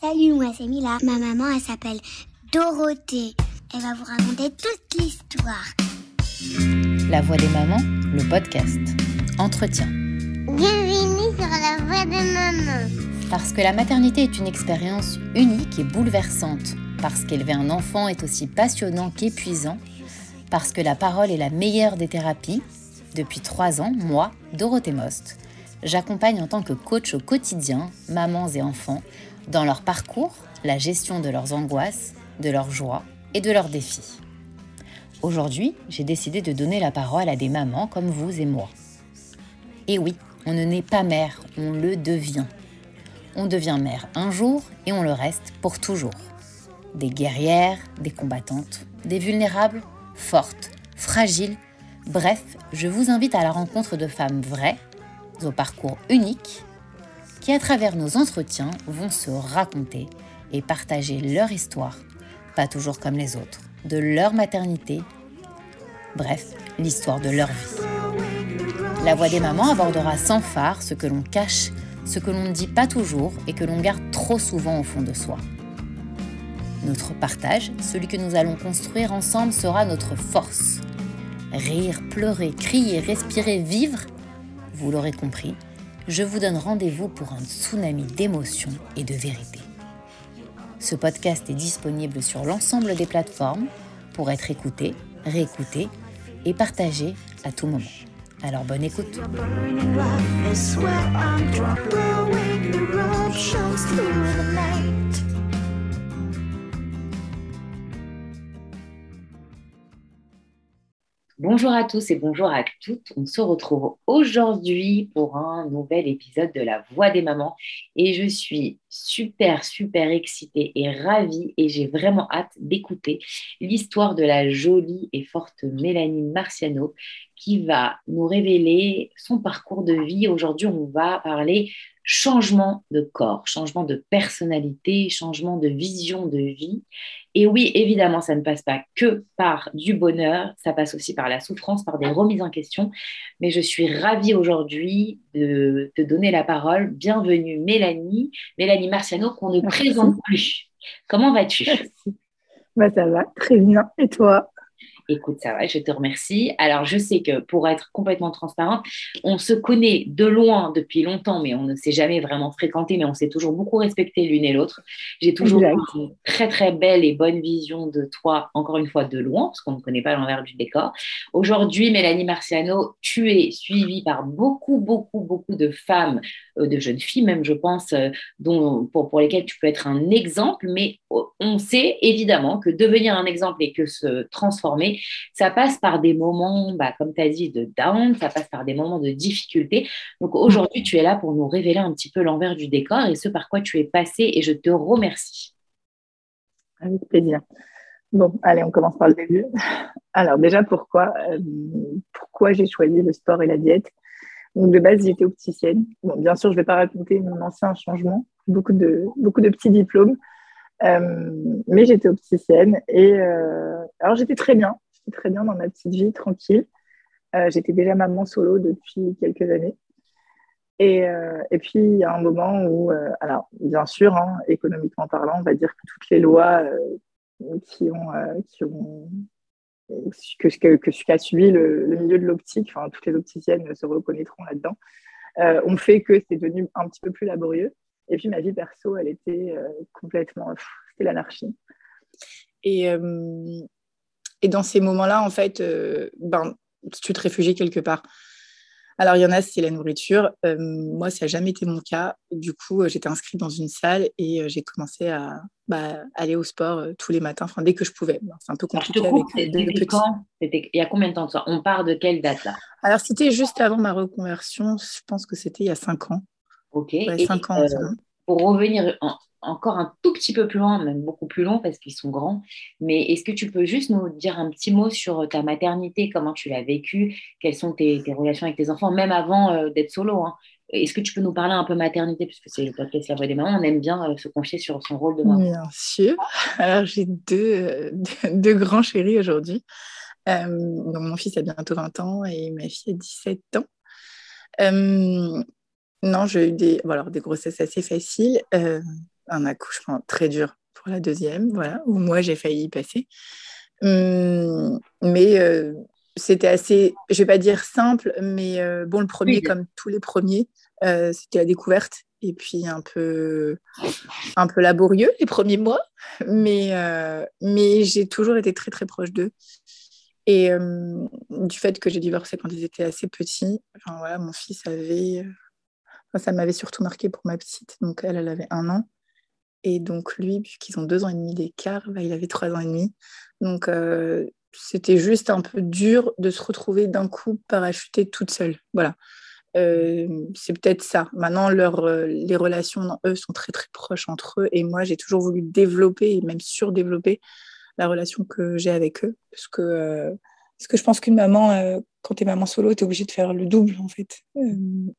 Salut, moi c'est Mila. Ma maman, elle s'appelle Dorothée. Elle va vous raconter toute l'histoire. La voix des mamans, le podcast. Entretien. Bienvenue sur la voix des mamans. Parce que la maternité est une expérience unique et bouleversante. Parce qu'élever un enfant est aussi passionnant qu'épuisant. Parce que la parole est la meilleure des thérapies. Depuis trois ans, moi, Dorothée Most, j'accompagne en tant que coach au quotidien mamans et enfants dans leur parcours, la gestion de leurs angoisses, de leurs joies et de leurs défis. Aujourd'hui, j'ai décidé de donner la parole à des mamans comme vous et moi. Et oui, on ne naît pas mère, on le devient. On devient mère un jour et on le reste pour toujours. Des guerrières, des combattantes, des vulnérables, fortes, fragiles, bref, je vous invite à la rencontre de femmes vraies, au parcours unique qui, à travers nos entretiens, vont se raconter et partager leur histoire, pas toujours comme les autres, de leur maternité, bref, l'histoire de leur vie. La voix des mamans abordera sans phare ce que l'on cache, ce que l'on ne dit pas toujours et que l'on garde trop souvent au fond de soi. Notre partage, celui que nous allons construire ensemble, sera notre force. Rire, pleurer, crier, respirer, vivre, vous l'aurez compris, je vous donne rendez-vous pour un tsunami d'émotions et de vérité. Ce podcast est disponible sur l'ensemble des plateformes pour être écouté, réécouté et partagé à tout moment. Alors bonne écoute. Bonjour à tous et bonjour à toutes. On se retrouve aujourd'hui pour un nouvel épisode de La Voix des mamans et je suis super, super excitée et ravie et j'ai vraiment hâte d'écouter l'histoire de la jolie et forte Mélanie Marciano qui va nous révéler son parcours de vie. Aujourd'hui, on va parler changement de corps, changement de personnalité, changement de vision de vie. Et oui, évidemment, ça ne passe pas que par du bonheur, ça passe aussi par la souffrance, par des remises en question. Mais je suis ravie aujourd'hui de te donner la parole. Bienvenue Mélanie, Mélanie Marciano, qu'on ne présente plus. Comment vas-tu? Bah, Ça va, très bien. Et toi? Écoute, ça va, je te remercie. Alors, je sais que pour être complètement transparente, on se connaît de loin depuis longtemps, mais on ne s'est jamais vraiment fréquenté, mais on s'est toujours beaucoup respecté l'une et l'autre. J'ai toujours une très, très belle et bonne vision de toi, encore une fois, de loin, parce qu'on ne connaît pas l'envers du décor. Aujourd'hui, Mélanie Marciano, tu es suivie par beaucoup, beaucoup, beaucoup de femmes, de jeunes filles même, je pense, euh, dont, pour, pour lesquelles tu peux être un exemple, mais oh, on sait évidemment que devenir un exemple et que se transformer, ça passe par des moments, bah, comme tu as dit, de down, ça passe par des moments de difficulté. Donc aujourd'hui, tu es là pour nous révéler un petit peu l'envers du décor et ce par quoi tu es passé et je te remercie. Avec plaisir. Bon, allez, on commence par le début. Alors déjà, pourquoi, euh, pourquoi j'ai choisi le sport et la diète? Donc, de base, j'étais opticienne. Bon, bien sûr, je ne vais pas raconter mon ancien changement, beaucoup de, beaucoup de petits diplômes. Euh, mais j'étais opticienne et euh, alors j'étais très bien, j'étais très bien dans ma petite vie, tranquille. Euh, j'étais déjà maman solo depuis quelques années. Et, et, puis, il y a un moment où, alors, bien sûr, hein, économiquement parlant, on va dire que toutes les lois qui ont, qui ont que, que, que, ce qu'a suivi le, milieu de l'optique, enfin, toutes les opticiennes se reconnaîtront là-dedans, ont fait que c'est devenu un petit peu plus laborieux. Et puis ma vie perso, elle était euh, complètement, c'était l'anarchie. Et, euh, et dans ces moments-là, en fait, euh, ben, tu te réfugies quelque part. Alors, il y en a, c'est la nourriture. moi, ça n'a jamais été mon cas. Du coup, j'étais inscrite dans une salle et j'ai commencé à bah, aller au sport tous les matins, enfin, dès que je pouvais. c'est un peu compliqué avec Il y a combien de temps ça On part de quelle date là? Alors, c'était juste avant ma reconversion. Je pense que c'était il y a cinq ans. Ok. et, ans, euh, pour revenir encore un tout petit peu plus loin, même beaucoup plus long parce qu'ils sont grands, mais est-ce que tu peux juste nous dire un petit mot sur ta maternité, comment tu l'as vécue, quelles sont tes, relations avec tes enfants, même avant euh, d'être solo hein? Est-ce que tu peux nous parler un peu maternité, puisque c'est le podcast La Voix des Mamans, on aime bien euh, se confier sur son rôle de maman. Bien sûr. Alors j'ai deux, deux, grands chéris aujourd'hui. mon fils a bientôt 20 ans et ma fille a 17 ans. Non, j'ai eu des, des grossesses assez faciles. Un accouchement très dur pour la deuxième, voilà, où moi j'ai failli y passer. Hum, mais euh, c'était assez, je vais pas dire simple, mais euh, bon, le premier, comme tous les premiers, euh, c'était la découverte et puis un peu, un peu laborieux les premiers mois, mais, mais j'ai toujours été très très proche d'eux. Et du fait que j'ai divorcé quand ils étaient assez petits, enfin, voilà, mon fils avait, ça m'avait surtout marqué pour ma petite, donc elle, elle avait un an. Et donc lui, puisqu'ils ont deux ans et demi d'écart, bah, il avait trois ans et demi. Donc c'était juste un peu dur de se retrouver d'un coup parachuté toute seule. Voilà. c'est peut-être ça. Maintenant, leur, les relations, eux, sont très très proches entre eux. Et moi, j'ai toujours voulu développer et même surdévelopper la relation que j'ai avec eux. Parce que, parce que je pense qu'une maman, quand tu es maman solo, tu es obligée de faire le double, en fait.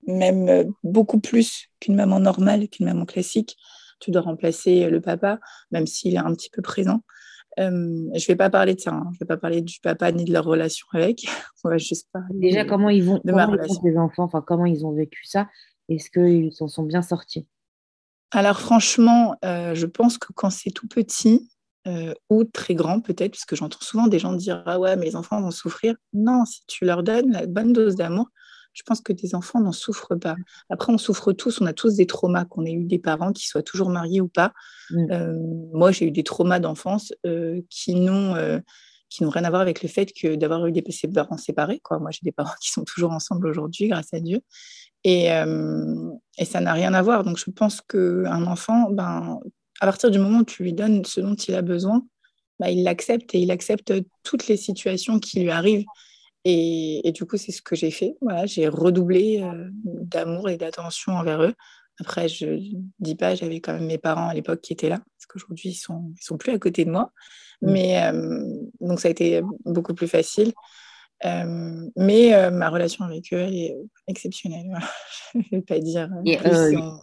même beaucoup plus qu'une maman normale, qu'une maman classique tu dois remplacer le papa, même s'il est un petit peu présent. Euh, je ne vais pas parler de ça, hein. je vais pas parler du papa ni de leur relation avec. On va juste parler Déjà, comment ils vont, de comment les enfants, enfin, comment ils ont vécu ça? Est-ce qu'ils s'en sont bien sortis? Alors, franchement, euh, je pense que quand c'est tout petit, euh, ou très grand peut-être, puisque j'entends souvent des gens dire Ah ouais, les enfants vont souffrir. Non, si tu leur donnes la bonne dose d'amour, je pense que des enfants n'en souffrent pas. Après, on souffre tous, on a tous des traumas, qu'on ait eu des parents qui soient toujours mariés ou pas. Mm. Euh, moi, j'ai eu des traumas d'enfance euh, qui n'ont euh, qui n'ont rien à voir avec le fait que d'avoir eu des parents séparés. Quoi. Moi, j'ai des parents qui sont toujours ensemble aujourd'hui, grâce à Dieu. Et, et ça n'a rien à voir. Donc, je pense qu'un enfant, ben, à partir du moment où tu lui donnes ce dont il a besoin, ben, il l'accepte et il accepte toutes les situations qui lui arrivent. Et, du coup, c'est ce que j'ai fait. Voilà, j'ai redoublé euh, d'amour et d'attention envers eux. Après, je ne dis pas, j'avais quand même mes parents à l'époque qui étaient là, parce qu'aujourd'hui, ils ne sont, ils sont plus à côté de moi. Mmh. Mais euh, donc, ça a été beaucoup plus facile. Euh, mais ma relation avec eux, elle est exceptionnelle. je ne vais pas dire.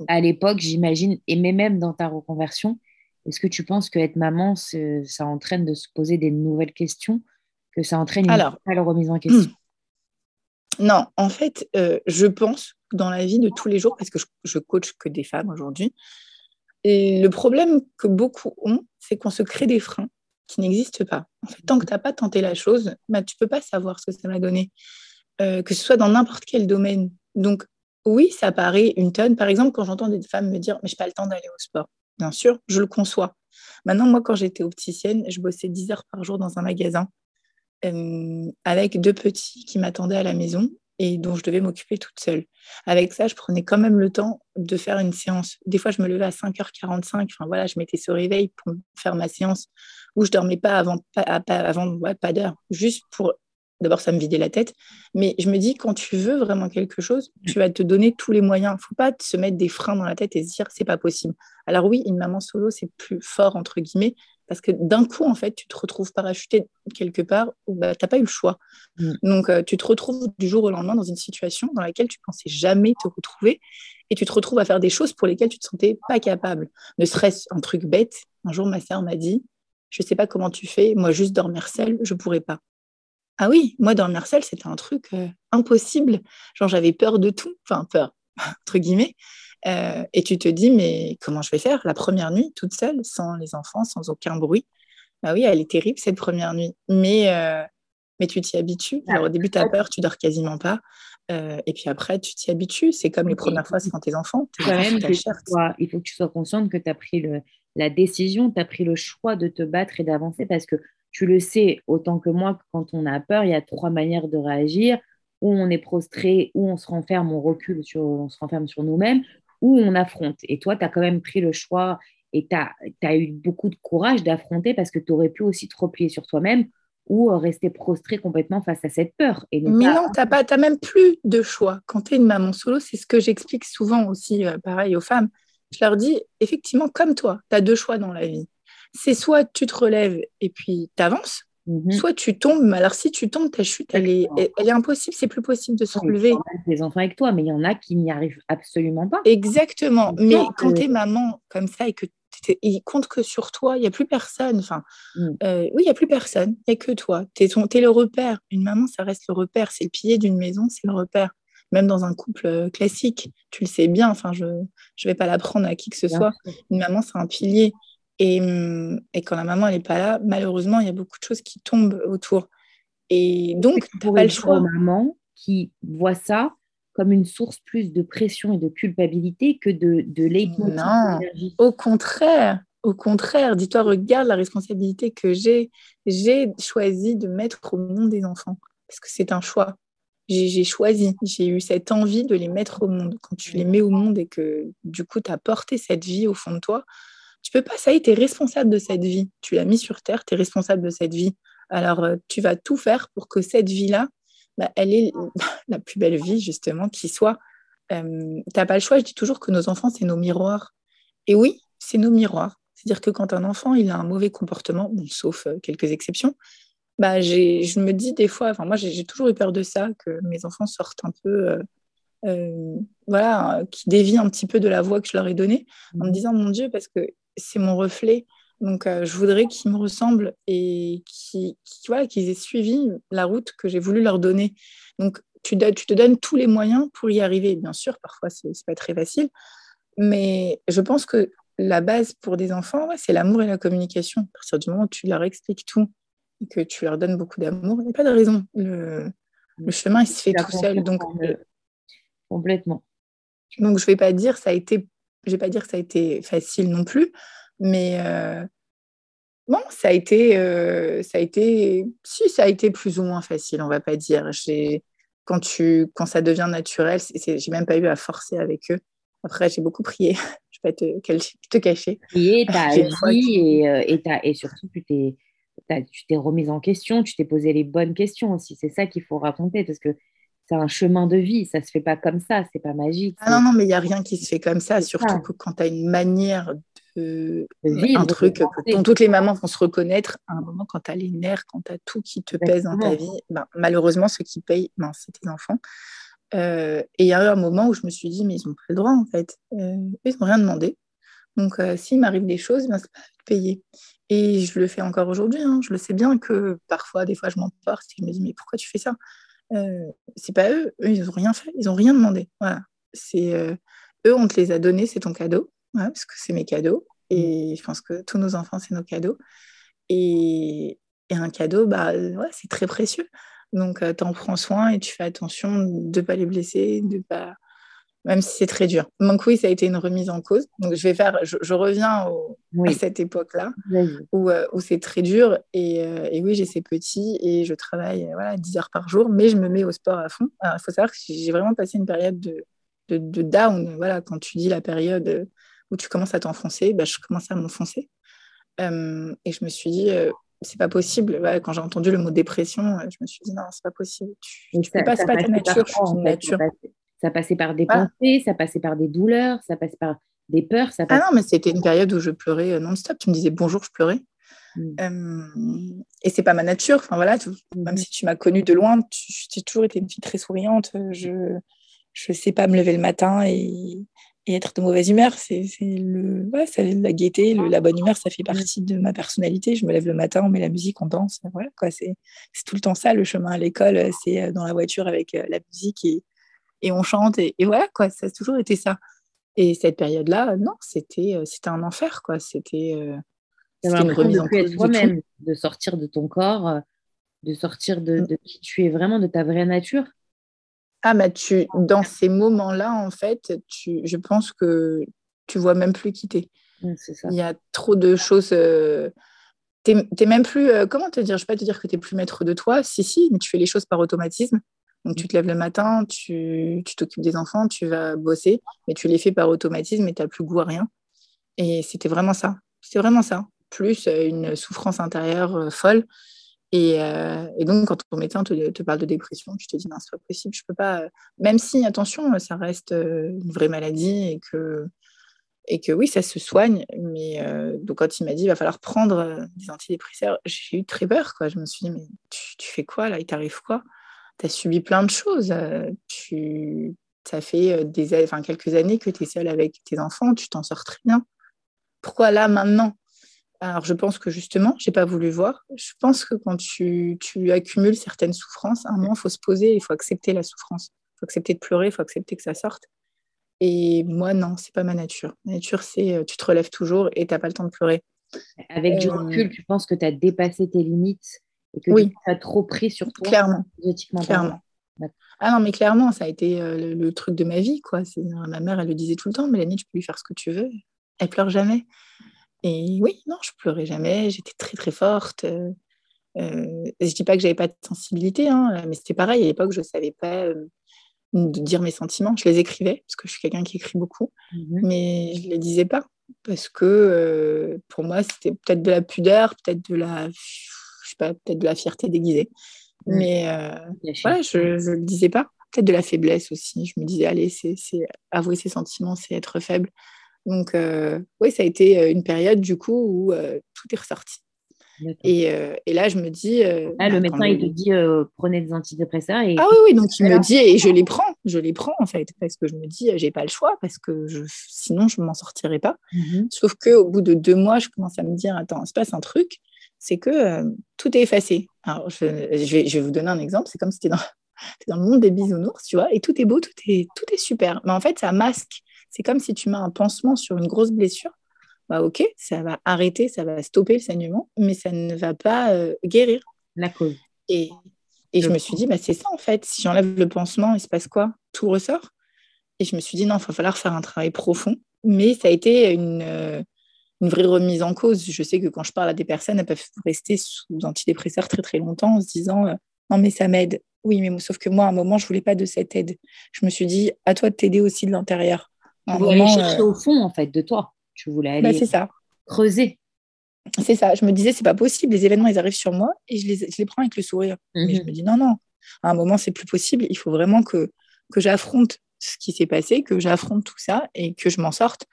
À l'époque, j'imagine, et même dans ta reconversion, est-ce que tu penses qu'être maman, ça entraîne de se poser des nouvelles questions que ça entraîne une Alors, remise en question Non, en fait, euh, je pense dans la vie de tous les jours, parce que je, je coach que des femmes aujourd'hui, et le problème que beaucoup ont, c'est qu'on se crée des freins qui n'existent pas. En fait, tant que tu n'as pas tenté la chose, bah, tu ne peux pas savoir ce que ça va donner, euh, que ce soit dans n'importe quel domaine. Donc, oui, ça paraît une tonne. Par exemple, quand j'entends des femmes me dire, mais je n'ai pas le temps d'aller au sport. Bien sûr, je le conçois. Maintenant, moi, quand j'étais opticienne, je bossais 10 heures par jour dans un magasin. Euh, avec deux petits qui m'attendaient à la maison et dont je devais m'occuper toute seule. Avec ça, je prenais quand même le temps de faire une séance. Des fois, je me levais à 5h45. Enfin, voilà, je mettais ce réveil pour faire ma séance où je dormais pas avant, pas, avant pas d'heure, juste pour D'abord, ça me vidait la tête, mais je me dis, quand tu veux vraiment quelque chose, tu vas te donner tous les moyens. Faut pas se mettre des freins dans la tête et se dire, c'est pas possible. Alors oui, une maman solo, c'est plus fort, entre guillemets, parce que d'un coup, en fait, tu te retrouves parachuté quelque part où bah, tu n'as pas eu le choix. Mm. Donc, euh, tu te retrouves du jour au lendemain dans une situation dans laquelle tu pensais jamais te retrouver et tu te retrouves à faire des choses pour lesquelles tu te sentais pas capable. Ne serait-ce un truc bête. Un jour, ma sœur m'a dit, je sais pas comment tu fais, moi, juste dormir seule, je pourrais pas. Ah oui, moi, dormir seule, c'était un truc euh, impossible. Genre, j'avais peur de tout. Enfin, peur, entre guillemets. Euh, et tu te dis, mais comment je vais faire la première nuit toute seule, sans les enfants, sans aucun bruit? Bah oui, elle est terrible cette première nuit. Mais, euh, mais tu t'y habitues. Alors au début, tu as peur, tu dors quasiment pas. Euh, et puis après, tu t'y habitues. C'est comme les premières fois, c'est quand tes enfants. même il faut que tu sois consciente que tu as pris le, la décision, tu as pris le choix de te battre et d'avancer parce que tu le sais autant que moi que quand on a peur, il y a trois manières de réagir. Ou on est prostré, ou on se renferme, on recule, sur, on se renferme sur nous-mêmes, où on affronte. Et toi, tu as quand même pris le choix et tu as, eu beaucoup de courage d'affronter parce que tu aurais pu aussi te replier sur toi-même ou euh, rester prostré complètement face à cette peur. Et Mais non, tu n'as même plus de choix. Quand tu es une maman solo, c'est ce que j'explique souvent aussi, euh, pareil, aux femmes. Je leur dis, effectivement, comme toi, tu as deux choix dans la vie. C'est soit tu te relèves et puis tu avances, Mhm. Soit tu tombes, mais alors si tu tombes, ta chute, elle est, elle est impossible, c'est plus possible de se relever. des enfants avec toi, mais il y en a qui n'y arrivent absolument pas. Exactement. mais quand tu es maman comme ça et que il compte que sur toi, il n'y a plus personne. Enfin, mm. euh, oui, il n'y a plus personne, il n'y a que toi. Tu es, es, le repère. Une maman, ça reste le repère. C'est le pilier d'une maison, c'est le repère. même dans un couple classique, tu le sais bien, enfin, je ne vais pas l'apprendre à qui que ce soit. Une maman, c'est un pilier. Et, hum, et, quand la maman n'est pas là, malheureusement, il y a beaucoup de choses qui tombent autour. Et donc, tu n'as pas le choix. maman qui voit ça comme une source plus de pression et de culpabilité que de, de Non, au contraire. Au contraire, dis-toi, regarde la responsabilité que j'ai. J'ai choisi de mettre au monde des enfants parce que c'est un choix. J'ai choisi, j'ai eu cette envie de les mettre au monde. Quand tu les mets au monde et que du coup, tu as porté cette vie au fond de toi, tu peux pas, ça y est, tu es responsable de cette vie. Tu l'as mis sur Terre, tu es responsable de cette vie. Alors, euh, tu vas tout faire pour que cette vie-là, bah, elle est la plus belle vie, justement, qui soit. Euh, tu n'as pas le choix, je dis toujours que nos enfants, c'est nos miroirs. Et oui, c'est nos miroirs. C'est-à-dire que quand un enfant il a un mauvais comportement, sauf euh, quelques exceptions, bah, je me dis des fois, enfin moi j'ai toujours eu peur de ça, que mes enfants sortent un peu, voilà, qui dévient un petit peu de la voie que je leur ai donnée, en me mmh disant mon Dieu, parce que c'est mon reflet, donc, euh, je voudrais qu'ils me ressemblent et qu'ils aient suivi la route que j'ai voulu leur donner. Donc, tu, tu, te donnes tous les moyens pour y arriver. Bien sûr, parfois, ce n'est pas très facile. Mais je pense que la base pour des enfants, c'est l'amour et la communication. À partir du moment où tu leur expliques tout et que tu leur donnes beaucoup d'amour, il n'y a pas de raison. Le, chemin, il se fait tout seul. Donc, Complètement. Donc, je ne vais pas dire ça a été, je vais pas dire que ça a été facile non plus, mais euh, bon, ça a été, euh, ça a été, si ça a été plus ou moins facile, on va pas dire. Quand tu, quand ça devient naturel, j'ai même pas eu à forcer avec eux. Après, j'ai beaucoup prié. je vais pas te, te cacher. Prié, tu as et, euh, et, et, surtout tu t'es, tu t'es remise en question, tu t'es posé les bonnes questions aussi. C'est ça qu'il faut raconter parce que c'est un chemin de vie, ça se fait pas comme ça, c'est pas magique. Ah non, non, mais il n'y a rien qui se fait comme ça, surtout que quand tu as une manière de, vivre, un truc dont toutes les mamans vont se reconnaître à un moment quand tu as les nerfs, quand tu as tout qui te pèse dans ta vie, ben, malheureusement, ceux qui payent, ben, c'est tes enfants. Euh, et il y a eu un moment où je me suis dit, mais ils n'ont pas le droit en fait. Euh, ils n'ont rien demandé. Donc, euh, s'il m'arrive des choses, ben, c'est pas de payer. Et je le fais encore aujourd'hui. Hein. Je le sais bien que parfois, des fois, je m'emporte et je me dis, mais pourquoi tu fais ça? Euh, c'est pas eux, eux ils ont rien fait, ils ont rien demandé. Voilà, c'est euh, eux on te les a donnés, c'est ton cadeau, parce que c'est mes cadeaux et je pense que tous nos enfants c'est nos cadeaux et, et un cadeau bah ouais, c'est très précieux. Donc tu en prends soin et tu fais attention de pas les blesser, de pas même si c'est très dur. Donc oui, ça a été une remise en cause. Donc je vais faire, je, reviens à cette époque-là où, euh, où c'est très dur. Et, euh, et oui, j'ai ces petits et je travaille voilà, 10 heures par jour, mais je me mets au sport à fond. il faut savoir que j'ai vraiment passé une période de, de, down. Voilà, quand tu dis la période où tu commences à t'enfoncer, bah, je commençais à m'enfoncer. Euh, et je me suis dit, c'est pas possible. quand j'ai entendu le mot dépression, je me suis dit, non, c'est pas possible. Tu, ne peux pas, c'est pas ta nature, je suis une nature. Ça passait par des pensées, ça passait par des douleurs, ça passait par des peurs. Ça Ah non, mais c'était une période où je pleurais euh, non-stop. Tu me disais bonjour, je pleurais. Mm. Euh, et c'est pas ma nature. Enfin voilà, même mm-hmm. si tu m'as connue de loin, tu, as toujours été une fille très souriante. Je je sais pas me lever le matin et, être de mauvaise humeur. C'est le ouais, la gaieté, la bonne humeur, ça fait mm. partie de ma personnalité. Je me lève le matin, on met la musique, on danse. Voilà quoi. C'est tout le temps ça. Le chemin à l'école, c'est euh, dans la voiture avec la musique et et on chante et, voilà quoi, ça a toujours été ça. Et cette période-là, non, c'était euh, c'était un enfer quoi. C'était euh, une remise en cause toi-même, de sortir de ton corps, euh, de sortir de, mm. de, qui tu es vraiment, de ta vraie nature. Ah mais tu dans ces moments-là en fait, tu, je pense que tu vois même plus quitter. Il y a trop de choses. Euh, tu n'es même plus, comment te dire, je ne vais pas te dire que tu n'es plus maître de toi, si, si, mais tu fais les choses par automatisme. Donc, tu te lèves le matin, tu t'occupes des enfants, tu vas bosser, mais tu les fais par automatisme et tu n'as plus goût à rien. Et c'était vraiment ça. C'était vraiment ça. Plus euh, une souffrance intérieure euh, folle. Euh, et, donc, quand ton médecin te, parle de dépression, tu te dis non, c'est pas possible, je peux pas. Même si, attention, ça reste une vraie maladie et que, et que oui, ça se soigne. Mais donc, quand il m'a dit il va falloir prendre des antidépresseurs, j'ai eu très peur. Quoi. Je me suis dit mais tu, tu fais quoi là? Il t'arrive quoi? Tu as subi plein de choses. Euh, tu, ça fait euh, des, enfin, quelques années que tu es seule avec tes enfants, tu t'en sors très bien. Pourquoi là, maintenant? Alors, je pense que justement, je n'ai pas voulu voir. Je pense que quand tu, tu, accumules certaines souffrances, à un moment, il faut se poser, il faut accepter la souffrance. faut accepter de pleurer, il faut accepter que ça sorte. Et moi, non, c'est pas ma nature. Ma nature, c'est euh, tu te relèves toujours et tu n'as pas le temps de pleurer. Avec du recul, tu penses que tu as dépassé tes limites et que oui. tu as trop pris sur toi Clairement. clairement. Ah non, mais clairement, ça a été le, truc de ma vie. quoi. Ma mère, elle le disait tout le temps, Mélanie, tu peux lui faire ce que tu veux. Elle pleure jamais. Et oui, non, je pleurais jamais. J'étais très, très forte. Euh, je dis pas que j'avais pas de sensibilité, hein, mais c'était pareil. À l'époque, je savais pas de dire mes sentiments. Je les écrivais, parce que je suis quelqu'un qui écrit beaucoup, mmh mais je les disais pas. Parce que pour moi, c'était peut-être de la pudeur, peut-être de la, sais pas, peut-être de la fierté déguisée. Mmh. Mais voilà, je ne le disais pas. Peut-être de la faiblesse aussi. Je me disais, allez, c'est avouer ses sentiments, c'est être faible. Donc, oui, ça a été une période du coup où tout est ressorti. Et, et, là, je me dis. ah, le bah, médecin, il te dit prenez des antidépresseurs. Et... Ah oui, oui, donc il me dit, et je les prends, je les prends en fait, parce que je me dis, j'ai pas le choix, parce que je, sinon, je m'en sortirais pas. Mmh Sauf qu'au bout de deux mois, je commence à me dire, attends, il se passe un truc, c'est que tout est effacé. Alors, je, vais, je, vais, vous donner un exemple, c'est comme si tu dans, dans le monde des bisounours, tu vois, et tout est beau, tout est, tout est super. Mais en fait, ça masque. C'est comme si tu mets un pansement sur une grosse blessure bah, ok, ça va arrêter, ça va stopper le saignement, mais ça ne va pas euh, guérir. La cause. Et, et je me suis dit, bah, c'est ça en fait. Si j'enlève le pansement, il se passe quoi? Tout ressort. Et je me suis dit, non, il va falloir faire un travail profond. Mais ça a été une, euh, une vraie remise en cause. Je sais que quand je parle à des personnes, elles peuvent rester sous antidépresseurs très très longtemps en se disant, euh, non, mais ça m'aide. Oui, mais sauf que moi, à un moment, je ne voulais pas de cette aide. Je me suis dit, à toi de t'aider aussi de l'intérieur. Tu voulais aller chercher au fond, en fait, de toi. Tu voulais bah, aller ça. creuser. C'est ça. Je me disais, c'est pas possible. Les événements, ils arrivent sur moi et je les, je les prends avec le sourire. Mais je mhm. me dis, non, non. À un moment, c'est plus possible. Il faut vraiment que, que j'affronte ce qui s'est passé, que j'affronte tout ça et que je m'en sorte.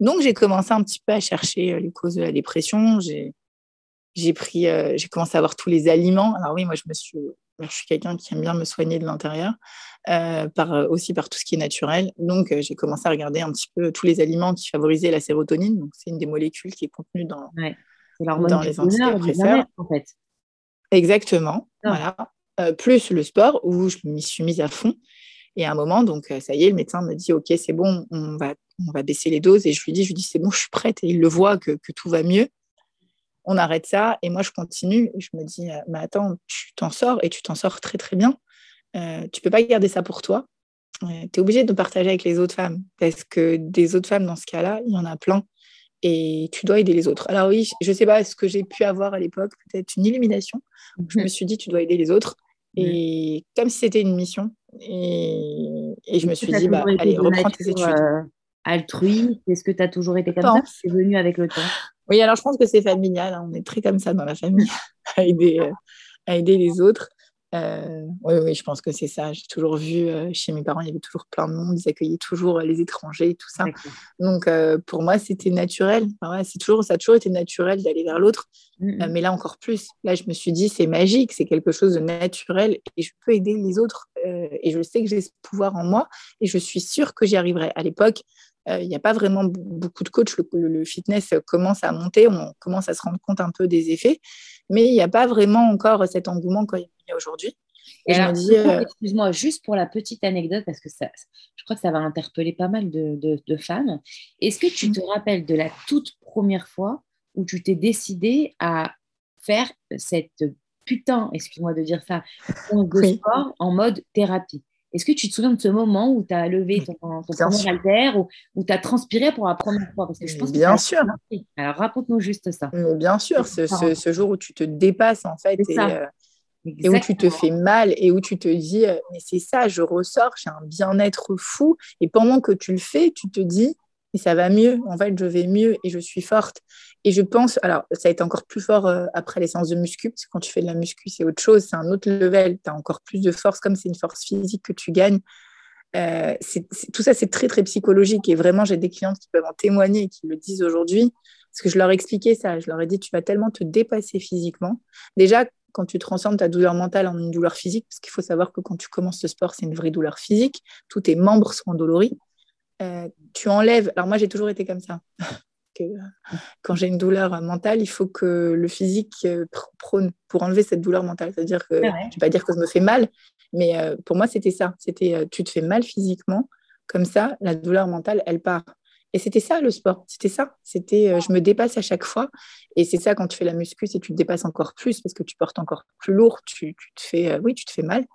Donc, j'ai commencé un petit peu à chercher euh, les causes de la dépression. J'ai, pris, euh, j'ai commencé à voir tous les aliments. Alors oui, moi, je me suis je suis quelqu'un qui aime bien me soigner de l'intérieur, euh, par, aussi par tout ce qui est naturel. Donc, j'ai commencé à regarder un petit peu tous les aliments qui favorisaient la sérotonine. Donc, c'est une des molécules qui est contenue dans, dans les antidépresseurs. En fait. Exactement. Ah. Voilà. plus le sport, où je m'y suis mise à fond. Et à un moment, donc, ça y est, le médecin me dit, OK, c'est bon, on va, on va baisser les doses. Et je lui dis, je lui dis, c'est bon, je suis prête. Et il le voit que, que tout va mieux on arrête ça. Et moi, je continue. Je me dis, euh, mais attends, tu t'en sors et tu t'en sors très, très bien. Euh, tu peux pas garder ça pour toi. Euh, tu es obligé de partager avec les autres femmes parce que des autres femmes, dans ce cas-là, il y en a plein. Et tu dois aider les autres. Alors oui, je ne sais pas ce que j'ai pu avoir à l'époque, peut-être une illumination. Je me suis dit, tu dois aider les autres. Et comme si c'était une mission. Et, je me suis dit, bah, allez, reprends tes études. Euh, altruiste? Est-ce que tu as toujours été comme ça? C'est venu avec le temps oui, alors je pense que c'est familial. Hein. On est très comme ça dans la famille, à, aider, euh, à aider les autres. Euh, oui, oui, je pense que c'est ça. J'ai toujours vu euh, chez mes parents, il y avait toujours plein de monde, ils accueillaient toujours les étrangers et tout ça. Donc, pour moi, c'était naturel. c'est toujours, ça a toujours été naturel d'aller vers l'autre, mmh, mmh. mais là encore plus. Là, je me suis dit, c'est magique, c'est quelque chose de naturel et je peux aider les autres. et je sais que j'ai ce pouvoir en moi et je suis sûre que j'y arriverai. À l'époque, il euh, n'y a pas vraiment beaucoup de coachs. Le, fitness commence à monter, on commence à se rendre compte un peu des effets, mais il n'y a pas vraiment encore cet engouement qu'il y a aujourd'hui. Et, euh, excuse-moi, juste pour la petite anecdote, parce que ça, je crois que ça va interpeller pas mal de, femmes. Est-ce que tu te mmh. rappelles de la toute première fois où tu t'es décidé à faire cette putain, excuse-moi de dire ça, de sport en mode thérapie. Est-ce que tu te souviens de ce moment où tu as levé ton, premier halter ou où tu as transpiré pour la première fois? Parce que je pense bien sûr. Alors raconte-nous juste ça. bien sûr, ce, jour où tu te dépasses en fait euh, et, où tu te fais mal et où tu te dis euh, mais c'est ça, je ressors, j'ai un bien-être fou. Et pendant que tu le fais, tu te dis et ça va mieux. En fait, je vais mieux et je suis forte. Et je pense, alors ça a été encore plus fort euh, après les séances de muscu, parce que quand tu fais de la muscu, c'est autre chose, c'est un autre level, tu as encore plus de force, comme c'est une force physique que tu gagnes. Euh, tout ça, c'est très, très psychologique. Et vraiment, j'ai des clientes qui peuvent en témoigner et qui le disent aujourd'hui, parce que je leur ai expliqué ça. Je leur ai dit, tu vas tellement te dépasser physiquement. Déjà, quand tu transformes ta douleur mentale en une douleur physique, parce qu'il faut savoir que quand tu commences ce sport, c'est une vraie douleur physique, tous tes membres sont endoloris. Euh, tu enlèves. Alors moi, j'ai toujours été comme ça. euh, quand j'ai une douleur mentale, il faut que le physique euh, prône pour enlever cette douleur mentale. C'est-à-dire que, ah je ne vais pas dire que je me fais mal, mais pour moi, c'était ça. C'était tu te fais mal physiquement, comme ça, la douleur mentale, elle part. Et c'était ça le sport, c'était ça. C'était je me dépasse à chaque fois. Et c'est ça quand tu fais la muscu, c'est tu te dépasses encore plus parce que tu portes encore plus lourd, tu, tu te fais, oui, tu te fais mal.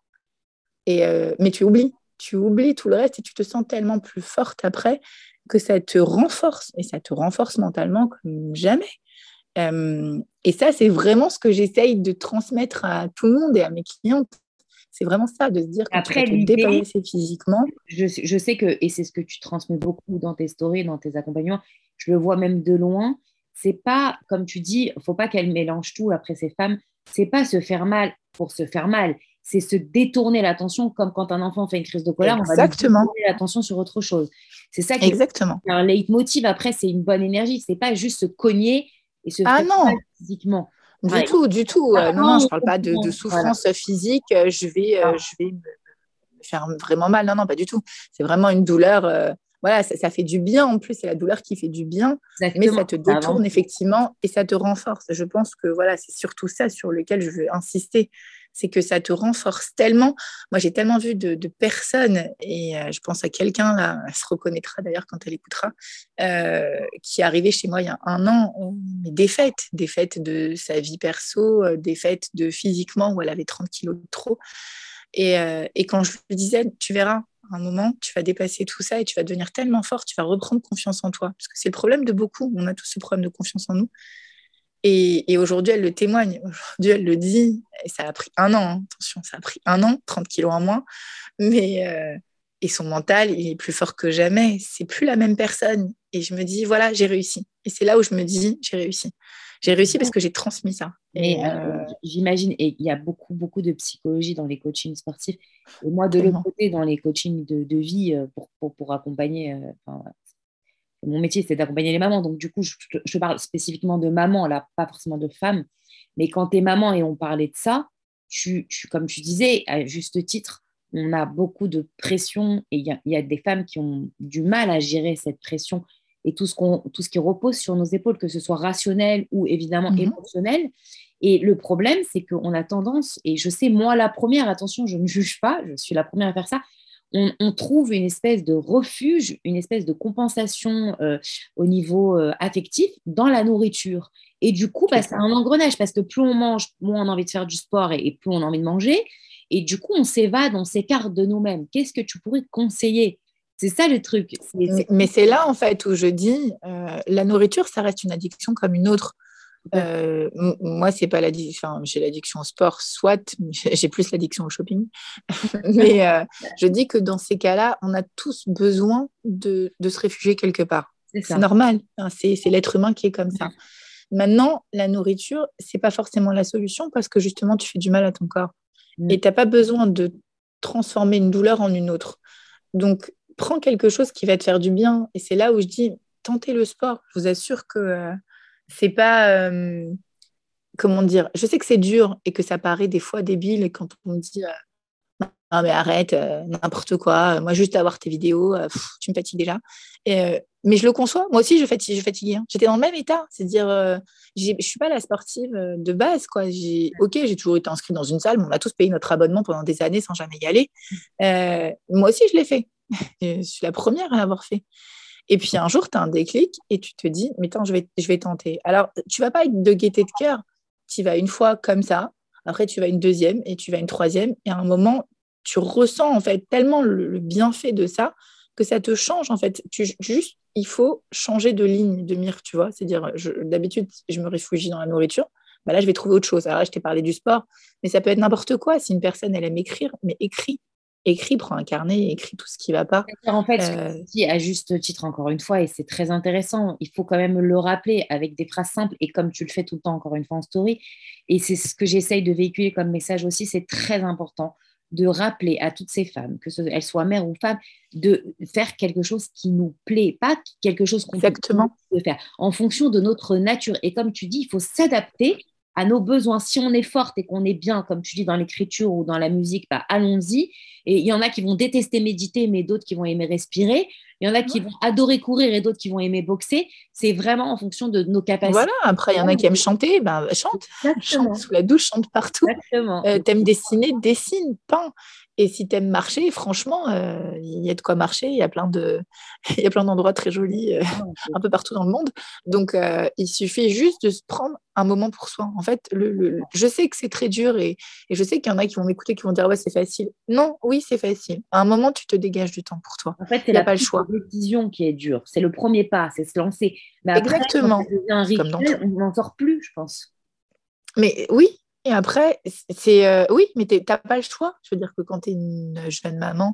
Et, mais tu oublies, tu oublies tout le reste et tu te sens tellement plus forte après que ça te renforce et ça te renforce mentalement comme jamais. Euh, et ça, c'est vraiment ce que j'essaye de transmettre à tout le monde et à mes clientes. C'est vraiment ça, de se dire que Après, tu te physiquement. Je, je, sais que, et c'est ce que tu transmets beaucoup dans tes stories, dans tes accompagnements, je le vois même de loin, c'est pas, comme tu dis, faut pas qu'elle mélange tout après ces femmes, c'est pas se faire mal pour se faire mal, c'est se détourner l'attention, comme quand un enfant fait une crise de colère, Exactement. on va détourner l'attention sur autre chose. C'est ça qui Exactement. est un leitmotiv. Après, c'est une bonne énergie. C'est pas juste se cogner et se ah non. physiquement. Du tout, du tout. Euh, non, non, je parle pas de, souffrance physique. Euh, je vais, euh, je vais me faire vraiment mal. Non, non, pas du tout. C'est vraiment une douleur. voilà, ça, fait du bien en plus. C'est la douleur qui fait du bien, mais ça te détourne effectivement et ça te renforce. Je pense que voilà, c'est surtout ça sur lequel je veux insister c'est que ça te renforce tellement. Moi, j'ai tellement vu de, personnes, et euh, je pense à quelqu'un, là, elle se reconnaîtra d'ailleurs quand elle écoutera, euh, qui est arrivé chez moi il y a un an, des fêtes, des fêtes de sa vie perso, euh, des fêtes de physiquement où elle avait 30 kilos de trop. Et, et quand je lui disais, tu verras, un moment, tu vas dépasser tout ça et tu vas devenir tellement fort, tu vas reprendre confiance en toi. Parce que c'est le problème de beaucoup, on a tous ce problème de confiance en nous. Et, aujourd'hui, elle le témoigne. Aujourd'hui, elle le dit. Et ça a pris un an. Hein. Attention, ça a pris un an, 30 kilos en moins. Mais euh, et son mental, il est plus fort que jamais. C'est plus la même personne. Et je me dis, voilà, j'ai réussi. Et c'est là où je me dis, j'ai réussi. J'ai réussi parce que j'ai transmis ça. Et euh, euh, j'imagine, et il y a beaucoup, beaucoup de psychologie dans les coachings sportifs. Et moi, de l'autre côté, dans les coachings de, vie pour, pour, pour accompagner, mon métier, c'est d'accompagner les mamans. Donc, du coup, je, parle spécifiquement de maman, là, pas forcément de femme. Mais quand tu es maman et on parlait de ça, tu, comme tu disais, à juste titre, on a beaucoup de pression et il y, a des femmes qui ont du mal à gérer cette pression et tout ce, qu'on, tout ce qui repose sur nos épaules, que ce soit rationnel ou évidemment mhm. émotionnel. Et le problème, c'est qu'on a tendance, et je sais, moi, la première, attention, je ne juge pas, je suis la première à faire ça, on, trouve une espèce de refuge, une espèce de compensation euh, au niveau euh, affectif dans la nourriture. Et du coup, bah, c'est un engrenage parce que plus on mange, moins on a envie de faire du sport et, plus on a envie de manger. Et du coup, on s'évade, on s'écarte de nous-mêmes. Qu'est-ce que tu pourrais conseiller? C'est ça le truc. Mais c'est là, en fait, où je dis, euh, la nourriture, ça reste une addiction comme une autre. Euh, moi, c'est pas l'addiction. Enfin, j'ai l'addiction au sport, soit, j'ai plus l'addiction au shopping. mais euh, je dis que dans ces cas-là, on a tous besoin de, de se réfugier quelque part. C'est normal. Hein, c'est l'être humain qui est comme ça. Maintenant, la nourriture, c'est pas forcément la solution parce que justement, tu fais du mal à ton corps. Mm. Et tu n'as pas besoin de transformer une douleur en une autre. Donc, prends quelque chose qui va te faire du bien. Et c'est là où je dis, tentez le sport. Je vous assure que euh, c'est pas euh, comment dire je sais que c'est dur et que ça paraît des fois débile quand on me dit euh, non mais arrête euh, n'importe quoi moi juste avoir tes vidéos tu me fatigues déjà. Mais je le conçois moi aussi je fatigue je fatigue hein. j'étais dans le même état c'est à dire je suis pas la sportive de base quoi. Ok j'ai toujours été inscrite dans une salle mais on a tous payé notre abonnement pendant des années sans jamais y aller. Moi aussi je l'ai fait. Je suis la première à l'avoir fait et puis un jour, tu as un déclic et tu te dis, mais attends, je vais, je vais tenter. Alors, tu vas pas être de gaieté de cœur. Tu vas une fois comme ça, après tu vas une deuxième et tu vas une troisième. Et à un moment, tu ressens en fait tellement le, bienfait de ça que ça te change en fait. Tu, juste, il faut changer de ligne de mire, tu vois. C'est-à-dire, d'habitude, je me réfugie dans la nourriture. Bah là, je vais trouver autre chose. Alors là, je t'ai parlé du sport, mais ça peut être n'importe quoi. Si une personne, elle aime écrire, mais écrit écris, prends un carnet, écris tout ce qui ne va pas. En fait, ce que euh, tu dis à juste titre, encore une fois, et c'est très intéressant, il faut quand même le rappeler avec des phrases simples et comme tu le fais tout le temps, encore une fois en story. Et c'est ce que j'essaye de véhiculer comme message aussi, c'est très important de rappeler à toutes ces femmes, que ce, elles soient mères ou femmes, de faire quelque chose qui nous plaît, pas quelque chose qu'on peut faire en fonction de notre nature. Et comme tu dis, il faut s'adapter à nos besoins. Si on est forte et qu'on est bien, comme tu dis, dans l'écriture ou dans la musique, bah, allons-y. Et il y en a qui vont détester méditer, mais d'autres qui vont aimer respirer. Il y en a qui vont adorer courir et d'autres qui vont aimer boxer. C'est vraiment en fonction de nos capacités. Voilà, après, il y en a qui aiment chanter, ben, chante. Chante sous la douche, chante partout. Exactement. Euh, T'aimes dessiner, dessine, peins. Et si tu aimes marcher, franchement, euh, il y a de quoi marcher. Il y a plein de, il y a plein d'endroits très jolis euh, un peu partout dans le monde. Donc, euh, il suffit juste de se prendre un moment pour soi. En fait, le, le- je sais que c'est très dur et, et je sais qu'il y en a qui vont m'écouter, qui vont dire ouais c'est facile. Non, oui c'est facile. À un moment, tu te dégages du temps pour toi. En fait, Il y a la pas le choix. Décision qui est dure. C'est le premier pas, c'est se lancer. Mais après, Exactement. quand un rituel, on n'en sort plus, je pense. Mais oui, et après, c'est euh, oui, mais t'es- t'as pas le choix. Je veux dire que quand tu es une jeune maman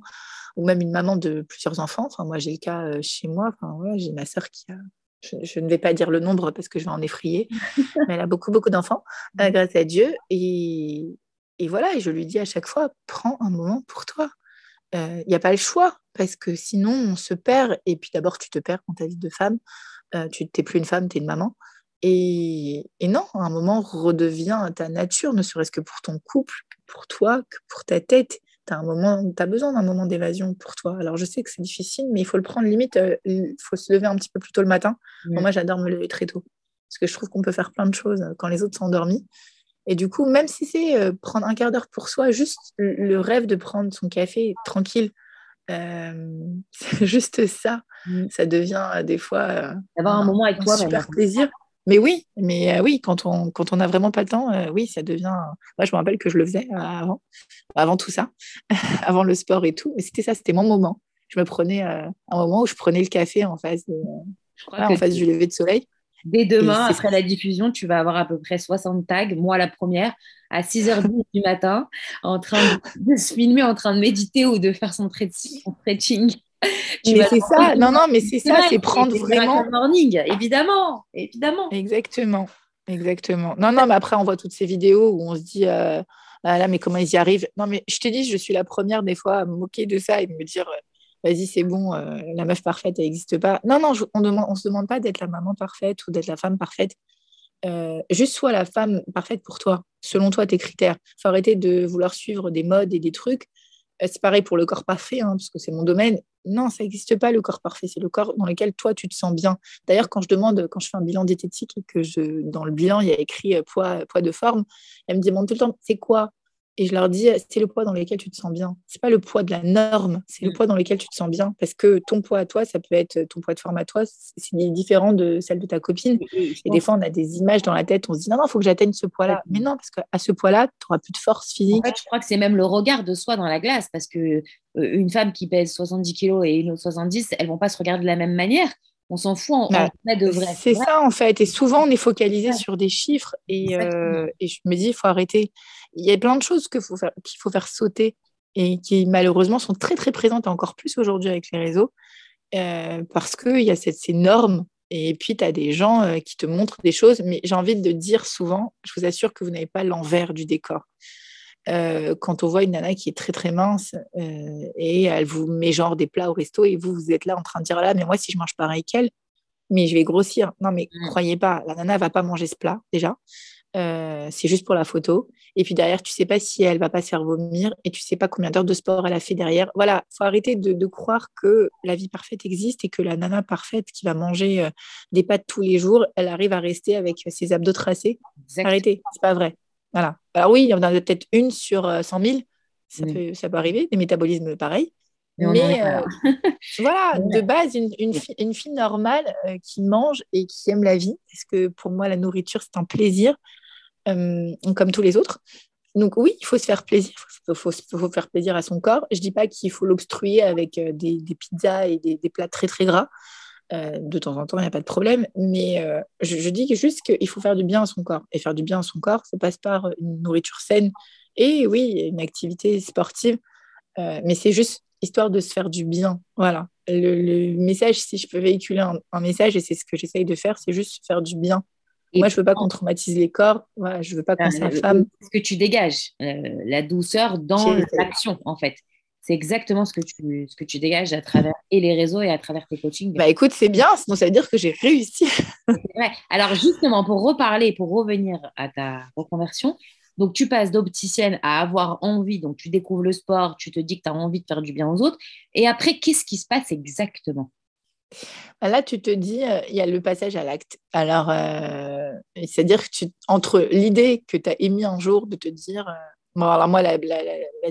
ou même une maman de plusieurs enfants, enfin moi j'ai le cas euh, chez moi, enfin j'ai ma sœur qui a, je, je ne vais pas dire le nombre parce que je vais en effrayer, mais elle a beaucoup beaucoup d'enfants, euh, grâce à Dieu, et, et voilà, et je lui dis à chaque fois, prends un moment pour toi. Il n'y a pas le choix parce que sinon on se perd, et puis d'abord tu te perds dans ta vie de femme, euh, tu n'es plus une femme, tu es une maman. Et, et non, à un moment, redeviens ta nature, ne serait-ce que pour ton couple, que pour toi, que pour ta tête. Tu as, un moment, as besoin d'un moment d'évasion pour toi. Alors, je sais que c'est difficile, mais il faut le prendre limite. euh, Il faut se lever un petit peu plus tôt le matin. Bon, moi, j'adore me lever très tôt parce que je trouve qu'on peut faire plein de choses euh, quand les autres sont endormis. Et du coup, même si c'est euh, prendre un quart d'heure pour soi, juste le rêve de prendre son café tranquille, euh, c'est juste ça. Mm. Ça devient euh, des fois euh, D'avoir un moment avec un toi, super même. plaisir. Mais oui, mais oui, quand on quand on n'a vraiment pas le temps, oui, ça devient. Moi, je me rappelle que je le faisais avant, avant tout ça, avant le sport et tout. C'était ça, c'était mon moment. Je me prenais un moment où je prenais le café en face, de, Je crois voilà, que en face du lever de soleil. Dès demain, après la diffusion, tu vas avoir à peu près 60 tags. Moi, la première, à 6h10 du matin, en train de, de se filmer, en train de méditer ou de faire son, stretching- son stretching. Tu Mais c'est ça, non, non, mais c'est ça, c'est prendre vraiment. Morning, évidemment, évidemment. Exactement, exactement. Non, non, mais après, on voit toutes ces vidéos où on se dit, euh, ah là, mais comment ils y arrivent? Non, mais je te dis, je suis la première des fois à me moquer de ça et de me dire, euh, vas-y, c'est bon, euh, la meuf parfaite, elle n'existe pas. Non, non, on demande, on se demande pas d'être la maman parfaite ou d'être la femme parfaite. Euh, juste sois la femme parfaite pour toi, selon toi, tes critères. faut arrêter de vouloir suivre des modes et des trucs. Euh, C'est pareil pour le corps parfait, hein, parce que c'est mon domaine. Non, ça n'existe pas le corps parfait. C'est le corps dans lequel toi, tu te sens bien. D'ailleurs, quand je demande, quand je fais un bilan diététique et que je, dans le bilan, il y a écrit poids, poids de forme, elles me demandent tout le temps, c'est quoi Et je leur dis, c'est le poids dans lequel tu te sens bien. C'est pas le poids de la norme, c'est le Mm. poids dans lequel tu te sens bien. Parce que ton poids à toi, ça peut être ton poids de forme à toi, c'est différent de celle de ta copine. Et- des fois, on a des images dans la tête, on se dit, non, non, il faut que j'atteigne ce poids-là. Mais non, parce qu'à ce poids-là, tu n'auras plus de force En physique. fait, je crois que c'est même le regard de soi dans la glace, parce que euh, une femme qui pèse 70 kilos et une autre 70, elles vont pas se regarder de la même manière. On s'en fout Ouais. vrai de vrai. C'est ça en fait. Et souvent, on est focalisé Ouais. sur des chiffres. Et, euh, et je me dis, il faut arrêter. Il y a plein de choses qu'il faut, faire- qu'il faut faire sauter et qui malheureusement sont très très présentes encore plus aujourd'hui avec les réseaux euh, parce qu'il y a cette, ces normes. Et puis, tu as des gens euh, qui te montrent des choses. Mais j'ai envie de dire souvent, je vous assure que vous n'avez pas l'envers du décor. Euh, quand on voit une nana qui est très très mince euh, et elle vous met genre des plats au resto et vous, vous êtes là en train de dire là, mais moi, si je mange pareil qu'elle, mais je vais grossir. Non, mais Mm. croyez pas, la nana va pas manger ce plat déjà. Euh, c'est juste pour la photo. Et puis derrière, tu sais pas si elle va pas se faire vomir et tu sais pas combien d'heures de sport elle a fait derrière. Voilà, faut arrêter de, de croire que la vie parfaite existe et que la nana parfaite qui va manger des pâtes tous les jours, elle arrive à rester avec ses abdos tracés. Exactement. Arrêtez, c'est pas vrai. Voilà. Alors oui, il y en a peut-être une sur euh, 100 000. Ça, Mm. peut, ça peut arriver, des métabolismes pareils. Mais euh, voilà, de base, une, une, fille, une fille normale euh, qui mange et qui aime la vie, parce que pour moi, la nourriture, c'est un plaisir, euh, comme tous les autres. Donc oui, il faut se faire plaisir, il faut, faut- faut faire plaisir à son corps. Je dis pas qu'il faut l'obstruer avec euh, des, des pizzas et des, des plats très très gras. Euh, de temps en temps, il n'y a pas de problème. Mais euh, je, je dis juste qu'il faut faire du bien à son corps. Et faire du bien à son corps, ça passe par une nourriture saine et oui, une activité sportive. Euh, mais c'est juste histoire de se faire du bien. Voilà. Le, le message, si je peux véhiculer un, un message, et c'est ce que j'essaye de faire, c'est juste faire du bien. Et Moi, je veux pas qu'on traumatise les corps. Voilà, je veux pas qu'on s'affame. ce que tu dégages, la douceur dans l'action, en fait. C'est exactement ce que, tu, ce que tu dégages à travers et les réseaux et à travers tes coachings. Bah écoute, c'est bien, sinon ça veut dire que j'ai réussi. Alors justement, pour reparler, pour revenir à ta reconversion, donc tu passes d'opticienne à avoir envie, donc tu découvres le sport, tu te dis que tu as envie de faire du bien aux autres, et après, qu'est-ce qui se passe exactement? Bah, Là, tu te dis, euh, il y a le passage à l'acte. Alors, euh, c'est-à-dire que tu, entre l'idée que tu as émis un jour de te dire, euh, Bon, alors moi, la,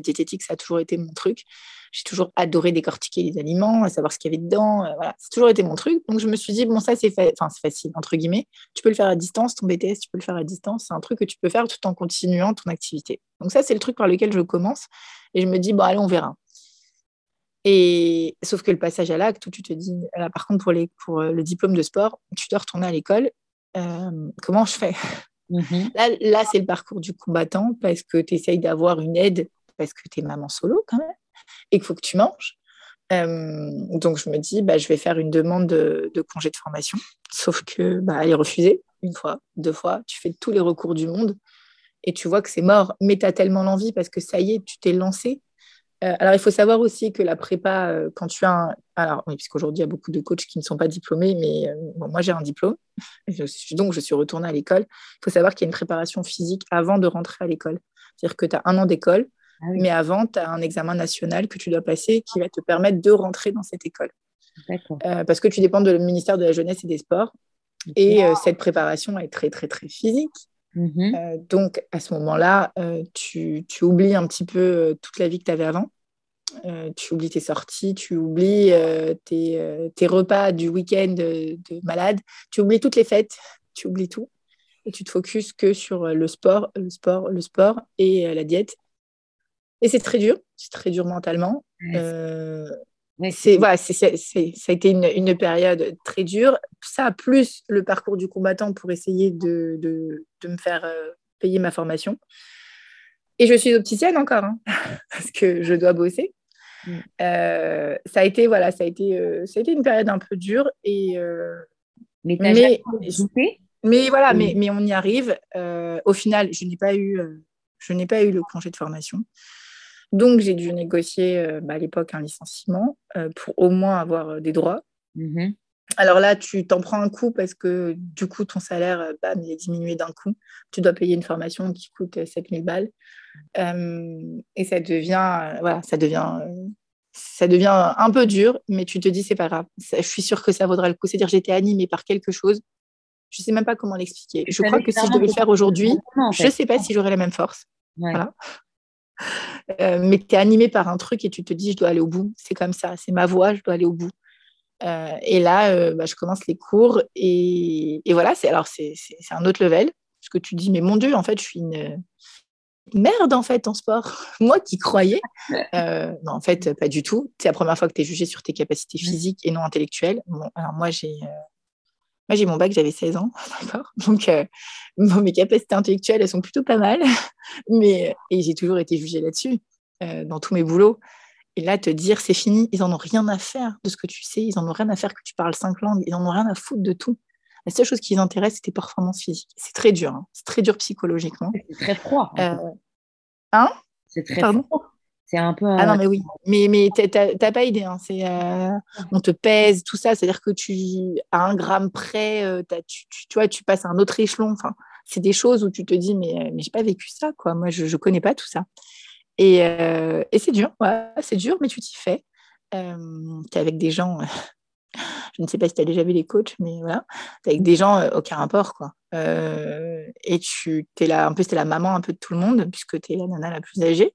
diététique, ça a toujours été mon truc. J'ai toujours adoré décortiquer les aliments, savoir ce qu'il y avait dedans. Euh, voilà, c'est toujours été mon truc. Donc, je me suis dit, bon, ça, c'est facile, entre guillemets. Tu peux le faire à distance, ton BTS, tu peux le faire à distance. C'est un truc que tu peux faire tout en continuant ton activité. Donc, ça, c'est le truc par lequel je commence. Et je me dis, bon, allez, on verra. Et sauf que le passage à l'acte, où tu te dis, là, par contre, pour, les, pour euh, le diplôme de sport, tu dois retourner à l'école. Euh, comment je fais? Mmh là, c'est le parcours du combattant parce que tu essayes d'avoir une aide parce que tu es maman solo quand même et qu'il faut que tu manges. donc, je me dis, bah, je vais faire une demande de, congé de formation. Sauf que bah, elle est refusée une fois, deux fois. Tu fais tous les recours du monde et tu vois que c'est mort. Mais tu as tellement l'envie parce que ça y est, tu t'es lancé euh, alors, il faut savoir aussi que la prépa, euh, quand tu as un... Alors, oui, puisqu'aujourd'hui, il y a beaucoup de coachs qui ne sont pas diplômés, mais euh, moi, j'ai un diplôme. donc, je suis retournée à l'école. Il faut savoir qu'il y a une préparation physique avant de rentrer à l'école. C'est-à-dire que tu as un an d'école, ah mais avant, tu as un examen national que tu dois passer qui va te permettre de rentrer dans cette école. parce que tu dépends du ministère de la Jeunesse et des Sports. Et cette préparation est très, très, très physique. Mmh euh, donc, à ce moment-là, euh, tu, tu, oublies un petit peu euh, toute la vie que tu avais avant. tu oublies tes sorties, tu oublies tes, tes, repas du week-end de, malade, tu oublies toutes les fêtes, tu oublies tout. Et tu te focuses que sur le sport, le sport, le sport et la diète. Et c'est très dur, c'est très dur mentalement c'est voilà, ça a été une, une, période très dure. Ça, plus le parcours du combattant pour essayer de, de, de me faire euh, payer ma formation. Et je suis opticienne encore, hein, parce que je dois bosser. Mm. Euh, ça, a été, voilà, ça, a été, euh, ça a été une période un peu dure. Et, mais, mais, mais, voilà, mais, mais on y arrive. au final, je n'ai pas, eu, je n'ai pas eu le congé de formation. Donc, j'ai dû négocier euh, bah, à l'époque un licenciement euh, pour au moins avoir euh, des droits. Mmh Alors là, tu t'en prends un coup parce que du coup, ton salaire bam, il est diminué d'un coup. Tu dois payer une formation qui coûte 7000 balles. et ça devient, voilà, ça devient, ça devient un peu dur, mais tu te dis, c'est pas grave. Je suis sûre que ça vaudra le coup. C'est-à-dire, j'étais animée par quelque chose. Je ne sais même pas comment l'expliquer. Je crois que si je devais le faire aujourd'hui, je ne sais pas si j'aurais la même force. Voilà. Euh, mais tu es animé par un truc et tu te dis, je dois aller au bout. C'est comme ça, c'est ma voix, je dois aller au bout. Euh, et là, euh, bah, je commence les cours et, voilà, c'est alors c'est un autre level. Parce que tu dis, mais mon Dieu, en fait, je suis une, merde en fait en sport. Moi qui croyais, non en fait pas du tout. C'est la première fois que tu es jugé sur tes capacités physiques et non intellectuelles. alors moi j'ai moi, j'ai mon bac, j'avais 16 ans, d'accord Donc, euh, mes capacités intellectuelles, elles sont plutôt pas mal. Mais, et j'ai toujours été jugée là-dessus, euh, dans tous mes boulots. Et là, te dire, c'est fini, ils n'en ont rien à faire de ce que tu sais, ils n'en ont rien à faire que tu parles cinq langues, ils n'en ont rien à foutre de tout. La seule chose qui les intéresse, c'est tes performances physiques. C'est très dur, hein. c'est très dur psychologiquement. C'est très froid. Euh, hein? C'est très froid. C'est un peu. Ah non, mais oui. Mais, mais t'as pas idée. Hein. Euh, on te pèse, tout ça. C'est-à-dire que tu, à un gramme près, euh, tu, tu, vois, tu passes à un autre échelon. Enfin, c'est des choses où tu te dis, mais, mais j'ai pas vécu ça, quoi. Moi, je, je connais pas tout ça. Et, euh, et c'est dur. Ouais, c'est dur, mais tu t'y fais. tu es avec des gens. je ne sais pas si tu as déjà vu les coachs, mais voilà. Tu es avec des gens, aucun rapport, quoi. et tu es là, en plus, tu es la maman un peu de tout le monde, puisque tu es la nana la plus âgée.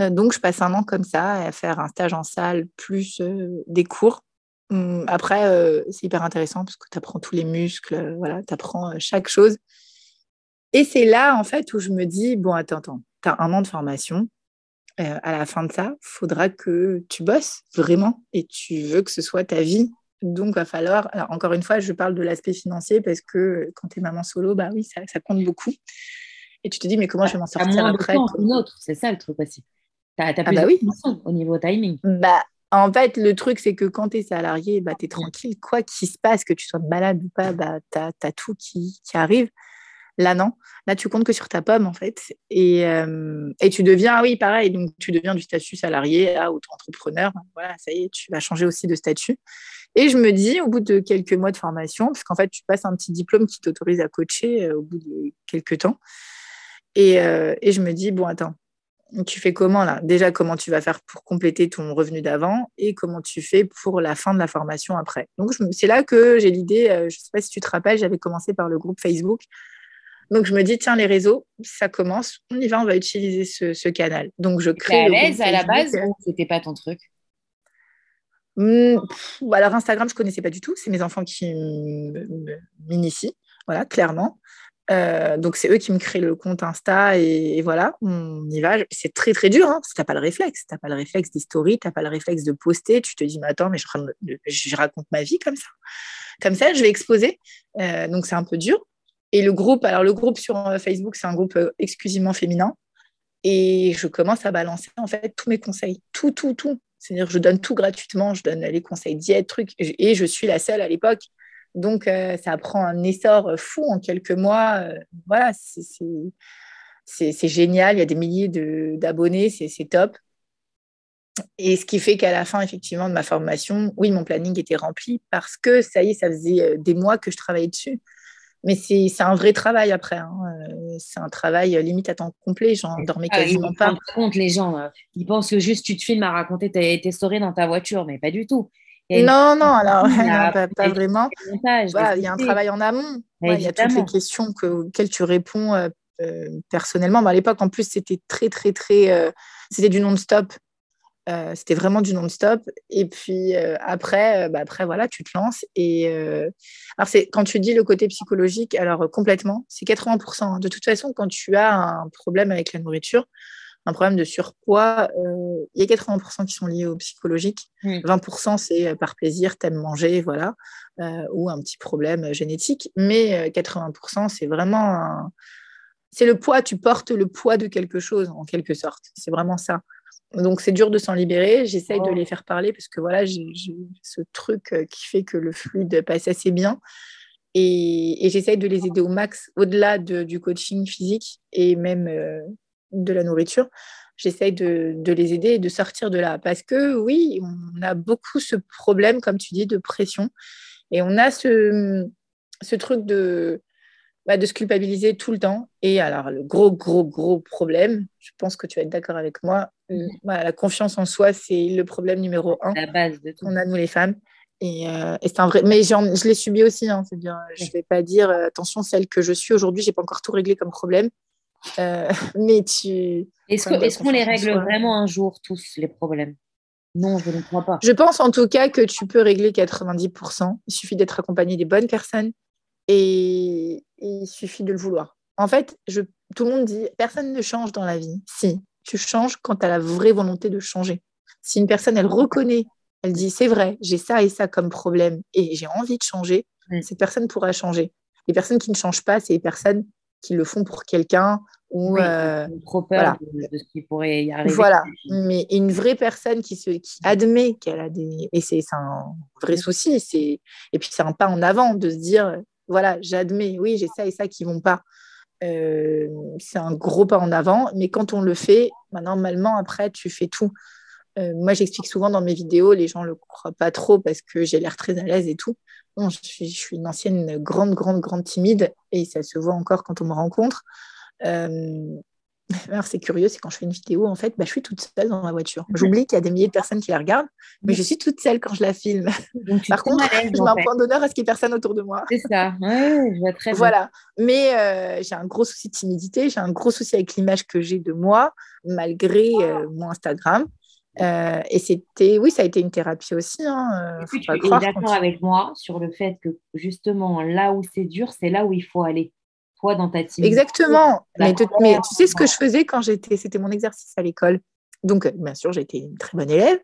Euh, donc, je passe un an comme ça à faire un stage en salle plus euh, des cours. Hum, après, euh, c'est hyper intéressant parce que tu apprends tous les muscles, voilà, tu apprends chaque chose. Et c'est là, en fait, où je me dis, bon, attends, attends, tu as un an de formation. à la fin de ça, il faudra que tu bosses vraiment et tu veux que ce soit ta vie. Donc, va falloir. Alors, encore une fois, je parle de l'aspect financier parce que quand tu es maman solo, bah oui, ça, ça, compte beaucoup. Et tu te dis, mais comment je vais m'en sortir après? c'est ça le truc aussi. Tu as, ah bah oui. au niveau timing. Bah, en fait, le truc, c'est que quand tu es salarié, bah, tu es tranquille. Quoi qu'il se passe, que tu sois malade ou pas, bah, tu as, tout qui, qui, arrive. Là, non. Là, tu comptes que sur ta pomme, en fait. Et, euh, et tu deviens, ah oui, pareil, donc tu deviens du statut salarié à auto-entrepreneur. Voilà, ça y est, tu vas changer aussi de statut. Et je me dis, au bout de quelques mois de formation, parce qu'en fait, tu passes un petit diplôme qui t'autorise à coacher euh, au bout de quelques temps. Et, euh, et, je me dis, bon, attends, tu fais comment là? Déjà, comment tu vas faire pour compléter ton revenu d'avant et comment tu fais pour la fin de la formation après? Donc, c'est là que j'ai l'idée, je ne sais pas si tu te rappelles, j'avais commencé par le groupe Facebook donc je me dis, tiens, les réseaux, ça commence, on y va, on va utiliser ce, canal. Donc je crée. à l'aise à la base ou c'était pas ton truc? Mmh, Alors Instagram, je connaissais pas du tout. C'est mes enfants qui m'initient, voilà, clairement. Euh, donc c'est eux qui me créent le compte Insta et, voilà, on y va. C'est très très dur hein, si t'as pas le réflexe. T'as pas le réflexe d'historie, t'as pas le réflexe de poster. Tu te dis mais attends mais je, raconte ma vie comme ça. Comme ça, je vais exposer. Euh, donc c'est un peu dur. Et le groupe, alors le groupe sur euh, Facebook, c'est un groupe exclusivement féminin. Et je commence à balancer en fait tous mes conseils, tout, tout, tout. C'est-à-dire je donne tout gratuitement, je donne les conseils diète, trucs, et je suis la seule à l'époque. Donc euh, ça prend un essor fou en quelques mois. voilà, c'est génial, il y a des milliers d'abonnés, c'est top. Et ce qui fait qu'à la fin, effectivement, de ma formation, oui, mon planning était rempli parce que ça y est, ça faisait des mois que je travaillais dessus. Mais c'est un vrai travail après. Hein. Euh, c'est un travail euh, limite à temps complet. J'en dormais ah, quasiment pas. compte, les gens, euh, ils pensent que juste tu te filmes à raconter tes, tes stories dans ta voiture, mais pas du tout. Non, non, alors pas, vraiment. il y a un travail en amont. il y a toutes les questions que, auxquelles tu réponds personnellement. à l'époque, en plus, c'était très, très, très. c'était du non-stop. Euh, c'était vraiment du non-stop. Et puis euh, après, euh, bah, après, voilà, tu te lances. Et alors, c'est quand tu dis le côté psychologique, alors complètement, c'est 80%. Hein. De toute façon, quand tu as un problème avec la nourriture, un problème de surpoids, il y a 80% qui sont liés au psychologique. 20% c'est par plaisir, t'aimes manger, voilà, ou un petit problème génétique. Mais 80% c'est vraiment c'est le poids, tu portes le poids de quelque chose en quelque sorte. C'est vraiment ça. Donc c'est dur de s'en libérer. J'essaye de oh. les faire parler parce que voilà, j'ai ce truc euh, qui fait que le fluide passe assez bien. Et, j'essaye de les aider au max, au-delà du coaching physique et même euh, de la nourriture. J'essaye de, de, les aider et de sortir de là. Parce que oui, on a beaucoup ce problème, comme tu dis, de pression. Et on a ce, ce truc de bah, de se culpabiliser tout le temps. Et alors, le gros, gros, gros problème, je pense que tu vas être d'accord avec moi, euh, mm. la confiance en soi, c'est le problème numéro un. La base de tout. On a, nous, les femmes. Et, euh, c'est un vrai. Mais je l'ai subi aussi. Hein, je ne vais pas dire, euh, attention, celle que je suis aujourd'hui, je n'ai pas encore tout réglé comme problème. Mais tu. Est-ce qu'on les règle vraiment un jour, tous, les problèmes? Non, je ne crois pas. Je pense en tout cas que tu peux régler 90%. Il suffit d'être accompagné des bonnes personnes et, il suffit de le vouloir. En fait, je, tout le monde dit, personne ne change dans la vie. Si, tu changes quand tu as la vraie volonté de changer. Si une personne, elle reconnaît, elle dit, c'est vrai, j'ai ça et ça comme problème et j'ai envie de changer, cette personne pourra changer. Les personnes qui ne changent pas, c'est les personnes qui le font pour quelqu'un ou euh, trop peur de, ce qui pourrait y arriver. Voilà, mais une vraie personne qui, se, qui admet qu'elle a des... Et c'est un vrai souci, et puis c'est un pas en avant de se dire, voilà, j'admets, oui, j'ai ça et ça qui vont pas. Euh, c'est un gros pas en avant, mais quand on le fait, bah, normalement, après, tu fais tout. Euh, moi, j'explique souvent dans mes vidéos, les gens ne le croient pas trop parce que j'ai l'air très à l'aise et tout. Je, suis, je, suis, une ancienne grande, grande, grande timide et ça se voit encore quand on me rencontre. Euh, alors, c'est curieux, c'est quand je fais une vidéo, en fait, bah, je suis toute seule dans ma voiture. J'oublie qu'il y a des milliers de personnes qui la regardent, mais je suis toute seule quand je la filme. Par contre, je mets un point d'honneur à ce qu'il n'y ait personne autour de moi. C'est ça, ouais, je vois très bien. Voilà, mais euh, j'ai un gros souci de timidité, j'ai un gros souci avec l'image que j'ai de moi, malgré euh, mon Instagram. Euh, et c'était, oui, ça a été une thérapie aussi. Hein, tu es d'accord avec moi sur le fait que justement, là où c'est dur, c'est là où il faut aller dans ta team. Exactement. Mais, tu sais ce que je faisais quand j'étais, c'était mon exercice à l'école. Donc, euh, bien sûr, j'étais une très bonne élève.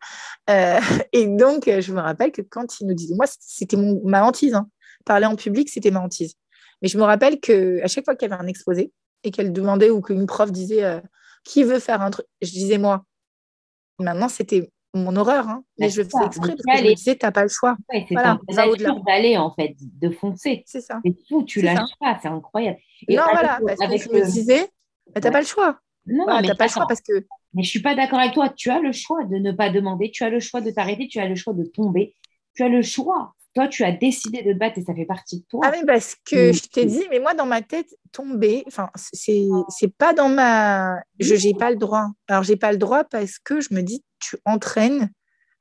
Euh, et donc, euh, je me rappelle que quand ils nous disaient, moi, c'était ma hantise. Hein. Parler en public, c'était ma hantise. Mais je me rappelle qu'à chaque fois qu'il y avait un exposé et qu'elle demandait ou qu'une prof disait qui veut faire un truc, je disais moi. Maintenant, c'était mon horreur, hein, mais Bah, je le c'est faisais exprès parce que je me disais, t'as pas le choix. Ouais, c'est Voilà, d'aller, en fait, de foncer. C'est ça. Mais tout, tu C'est lâches ça. pas, c'est incroyable. non, avec voilà, parce avec que je me disais, bah, t'as Ouais. pas le choix. Non, Voilà, mais t'as pas le choix parce que mais je suis pas d'accord avec toi. Tu as le choix de ne pas demander, tu as le choix de t'arrêter, tu as le choix de tomber, tu as le choix. Toi, tu as décidé de te battre et ça fait partie de toi. Ah mais parce que je t'ai dit, mais moi dans ma tête, tomber, enfin c'est c'est pas dans ma, je j'ai pas le droit. Alors j'ai pas le droit parce que je me dis, tu entraînes,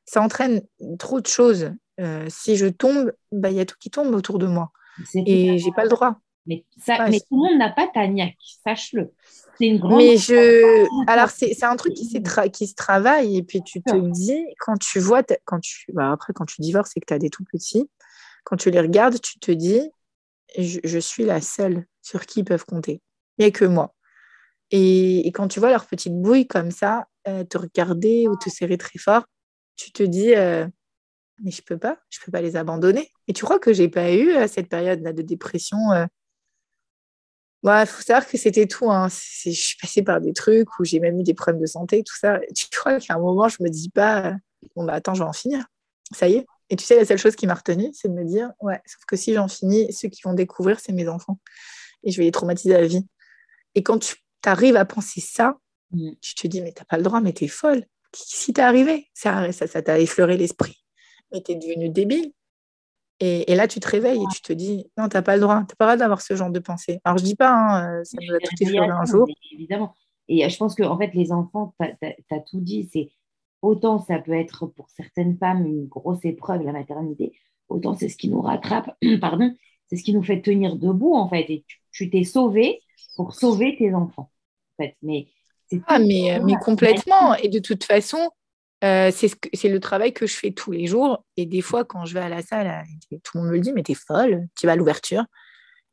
ça entraîne trop de choses. Euh, si je tombe, bah il y a tout qui tombe autour de moi C'est et j'ai pas le droit. Mais, ça, tout le monde n'a pas ta niaque, sache-le. C'est une grande. Mais je, alors c'est c'est un truc qui, tra- qui se travaille et puis tu te dis quand tu vois, quand tu, bah, après quand tu divorces et que tu as des tout petits, quand tu les regardes, tu te dis, je, je suis la seule sur qui ils peuvent compter. Il n'y a que moi. Et, et quand tu vois leur petite bouille comme ça, euh, te regarder ou te serrer très fort, tu te dis, euh, mais je peux pas, je peux pas les abandonner. Et tu crois que j'ai pas eu euh, cette période-là de dépression il faut savoir que c'était tout. hein. Je suis passée par des trucs où j'ai même eu des problèmes de santé, tout ça. Tu crois qu'à un moment, je me dis pas, bon, bah attends, je vais en finir. Ça y est. Et tu sais, la seule chose qui m'a retenue, c'est de me dire, ouais, sauf que si j'en finis, ceux qui vont découvrir, c'est mes enfants. Et je vais les traumatiser à la vie. Et quand tu arrives à penser ça, Mm. tu te dis, mais t'as pas le droit, mais t'es folle. Si t'es arrivé, ça ça ça t'a effleuré l'esprit. Mais t'es devenue débile. Et, et là, tu te réveilles et tu te dis, non, t'as pas le droit, t'as pas le droit d'avoir ce genre de pensée. Alors, je dis pas, hein, euh, ça nous a tout effleuré un jour. Évidemment. Et euh, je pense que en fait, les enfants, tu as, tout dit, c'est autant ça peut être pour certaines femmes une grosse épreuve, la maternité, autant c'est ce qui nous rattrape, pardon, c'est ce qui nous fait tenir debout, en fait. Et tu- t'es sauvé pour sauver tes enfants. En fait. Mais Ah, mais, mais complètement. Et de toute façon, euh, c'est ce que- c'est le travail que je fais tous les jours. Et des fois, quand je vais à la salle, euh, tout le monde me le dit, mais t'es folle, tu vas à l'ouverture.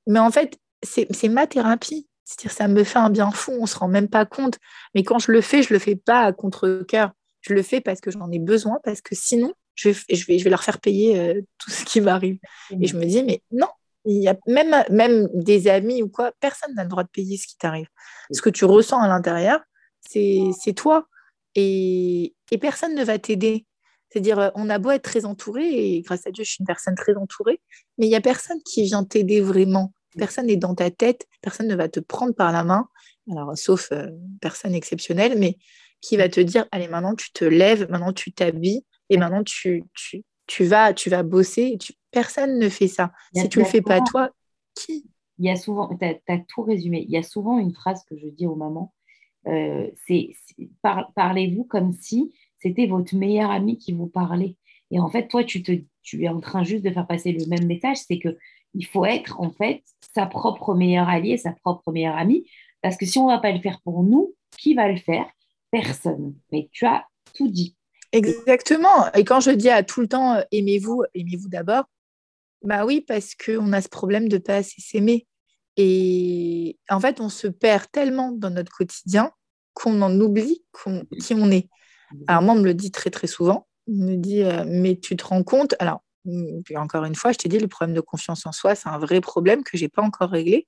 Mais en fait, c'est ma thérapie. C'est-à-dire, ça me fait un bien fou, on se rend même pas compte. Mais quand je le fais, je le fais pas à contre-cœur. Je le fais parce que j'en ai besoin, parce que sinon, je vais, je vais, je vais leur faire payer euh, tout ce qui m'arrive. Et je me dis, mais non, il y a même, même des amis ou quoi, personne n'a le droit de payer ce qui t'arrive. Ce que tu ressens à l'intérieur, c'est c'est toi. Et, et personne ne va t'aider. C'est-à-dire, euh, on a beau être très entouré, et grâce à Dieu, je suis une personne très entourée, mais il n'y a personne qui vient t'aider vraiment. Personne n'est dans ta tête, personne ne va te prendre par la main, alors sauf euh, personne exceptionnelle, mais qui va te dire, allez, maintenant tu te lèves, maintenant tu t'habilles, et maintenant tu, tu, tu, vas, tu vas bosser. Tu- Personne ne fait ça. Si tu le y a fais pas toi, qui? Il y a souvent, tu as, tout résumé, il y a souvent une phrase que je dis aux mamans, euh, c'est c'est- par- parlez-vous comme si c'était votre meilleur ami qui vous parlait. Et en fait, toi, tu, es en train juste de faire passer le même message, c'est que il faut être en fait sa propre meilleure alliée, sa propre meilleure amie, parce que si on ne va pas le faire pour nous, qui va le faire? Personne. Mais tu as tout dit. Exactement. Et quand je dis à tout le temps, euh, aimez-vous, aimez-vous d'abord, bah oui, parce qu'on a ce problème de pas assez s'aimer. Et en fait, on se perd tellement dans notre quotidien qu'on en oublie qu'on- qui on est. Alors moi, on me le dit très très souvent. On me dit, euh, mais tu te rends compte? Alors, puis encore une fois, je t'ai dit, le problème de confiance en soi, c'est un vrai problème que j'ai pas encore réglé.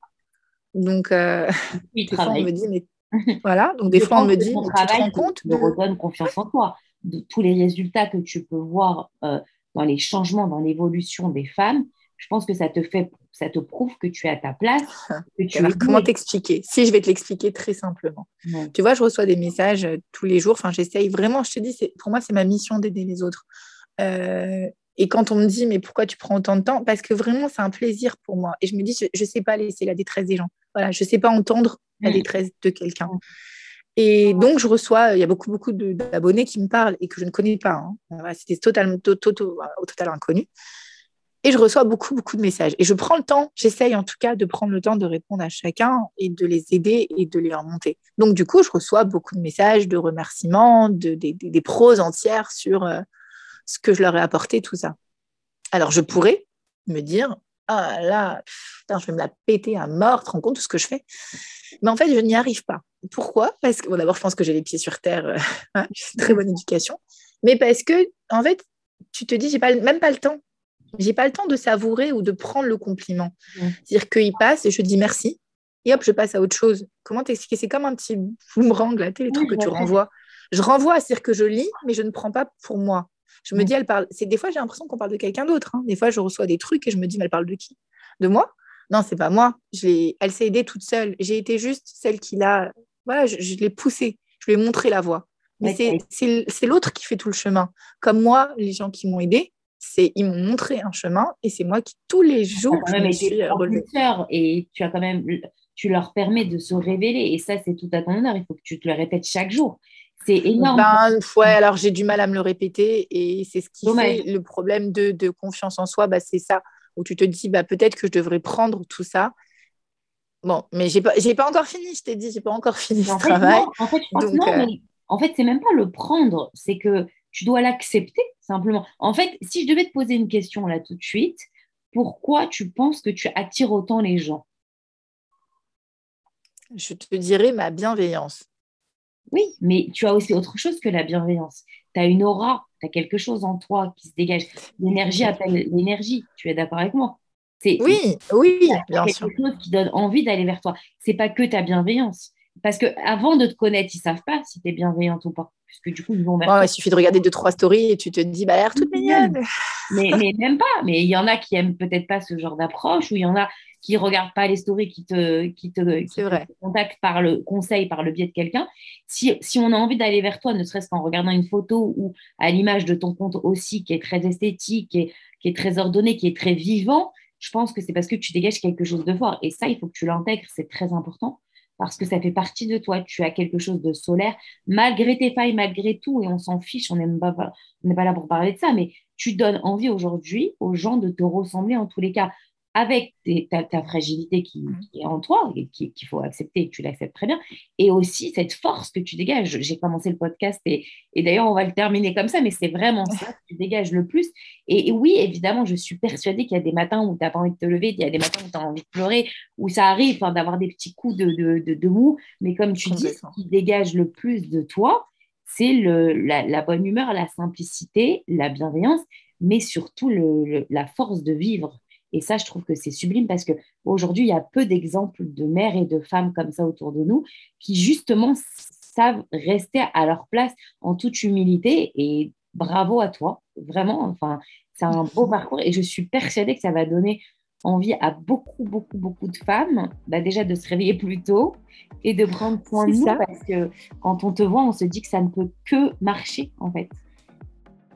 Donc, euh, des fois, on me dit, mais voilà. Donc, des Je fois, on me dit, mais tu te rends te- compte te redonne confiance en toi. De tous les résultats que tu peux voir euh, dans les changements, dans l'évolution des femmes, je pense que ça te fait, ça te prouve que tu es à ta place, que tu Alors, es comment t'expliquer? Si je vais te l'expliquer très simplement. Ouais. Tu vois, je reçois des messages euh, tous les jours. Enfin, j'essaye vraiment, je te dis, pour moi, c'est ma mission d'aider les autres. Euh, et quand on me dit, mais pourquoi tu prends autant de temps? Parce que vraiment, c'est un plaisir pour moi. Et je me dis, je ne sais pas laisser la détresse des gens. Voilà, je ne sais pas entendre la détresse de quelqu'un. Et donc, je reçois, il y a beaucoup, beaucoup d'abonnés qui me parlent et que je ne connais pas. hein. Voilà, C'était totalement, to- to- to- au total inconnu. Et je reçois beaucoup, beaucoup de messages. Et je prends le temps, j'essaye en tout cas de prendre le temps de répondre à chacun et de les aider et de les remonter. Donc, du coup, je reçois beaucoup de messages, de remerciements, de, des, proses entières sur euh, ce que je leur ai apporté, tout ça. Alors, je pourrais me dire, ah là, je vais me la péter à mort, te rends compte de ce que je fais? Mais en fait, je n'y arrive pas. Pourquoi? Parce que, bon, d'abord, je pense que j'ai les pieds sur terre, euh, hein, très bonne éducation, mais parce que, en fait, tu te dis, j'ai pas, même pas le temps. J'ai pas le temps de savourer ou de prendre le compliment. C'est-à-dire qu'il passe et je dis merci, et hop, je passe à autre chose. Comment t'expliquer? C'est comme un petit boomerang, là, les Oui, trucs que tu renvoies. je renvoie, c'est-à-dire que je lis, mais je ne prends pas pour moi. Je me dis, elle parle. C'est des fois, j'ai l'impression qu'on parle de quelqu'un d'autre. Hein. Des fois, je reçois des trucs et je me dis, mais elle parle de qui? De moi? Non, c'est pas moi. Je elle s'est aidée toute seule. J'ai été juste celle qui l'a. Voilà, je, l'ai poussée. Je lui ai montré la voie. Mais c'est l'autre qui fait tout le chemin. Comme moi, les gens qui m'ont aidée, c'est ils m'ont montré un chemin et c'est moi qui tous les jours je me suis et tu as quand même tu leur permets de se révéler et ça c'est tout à ton honneur il faut que tu te le répètes chaque jour c'est énorme. Ben, ouais, alors j'ai du mal à me le répéter et c'est ce qui fait le problème de, de confiance en soi. Bah, c'est ça, où tu te dis bah, peut-être que je devrais prendre tout ça. Bon, mais j'ai pas, pas encore fini, je t'ai dit, j'ai pas encore fini ce travail. en fait, Donc, euh, en fait, c'est même pas le prendre, c'est que tu dois l'accepter simplement. En fait, si je devais te poser une question là tout de suite, pourquoi tu penses que tu attires autant les gens? Je te dirais ma bienveillance. Oui, mais tu as aussi autre chose que la bienveillance. Tu as une aura, tu as quelque chose en toi qui se dégage. L'énergie appelle l'énergie. Tu es d'accord avec moi? Oui, oui, bien sûr. quelque chose qui donne envie d'aller vers toi. C'est pas que ta bienveillance. Parce que avant de te connaître, ils savent pas si tu es bienveillante ou pas. Puisque du coup, ils vont Il suffit de regarder deux, trois stories et tu te dis, bah, elle a l'air toute mignonne. Mais, mais même pas. Mais il y en a qui aiment peut-être pas ce genre d'approche, ou il y en a qui regardent pas les stories, qui te, qui te, contactent par le conseil, par le biais de quelqu'un. Si, si, on a envie d'aller vers toi, ne serait-ce qu'en regardant une photo ou à l'image de ton compte aussi, qui est très esthétique, qui est, qui est très ordonné, qui est très vivant, je pense que c'est parce que tu dégages quelque chose de fort. Et ça, il faut que tu l'intègres, c'est très important parce que ça fait partie de toi. Tu as quelque chose de solaire, malgré tes failles, malgré tout, et on s'en fiche, on n'est pas, là pour parler de ça, mais tu donnes envie aujourd'hui aux gens de te ressembler en tous les cas avec ta, fragilité qui, est en toi et qu'il faut accepter et que tu l'acceptes très bien, et aussi cette force que tu dégages. J'ai commencé le podcast et, d'ailleurs on va le terminer comme ça, mais c'est vraiment ça que tu dégages le plus. Et, oui, évidemment, je suis persuadée qu'il y a des matins où tu n'as pas envie de te lever, il y a des matins où tu as envie de pleurer, où ça arrive d'avoir des petits coups de, de, de, mou, mais comme tu dis, ce qui dégage le plus de toi, c'est la, la, bonne humeur, la simplicité, la bienveillance, mais surtout le, la force de vivre et ça, je trouve que c'est sublime parce qu'aujourd'hui, il y a peu d'exemples de mères et de femmes comme ça autour de nous qui, justement, savent rester à leur place en toute humilité. Et bravo à toi, vraiment. Enfin, c'est un beau parcours et je suis persuadée que ça va donner envie à beaucoup, beaucoup, beaucoup de femmes, bah déjà de se réveiller plus tôt et de prendre soin de nous parce que quand on te voit, on se dit que ça ne peut que marcher en fait.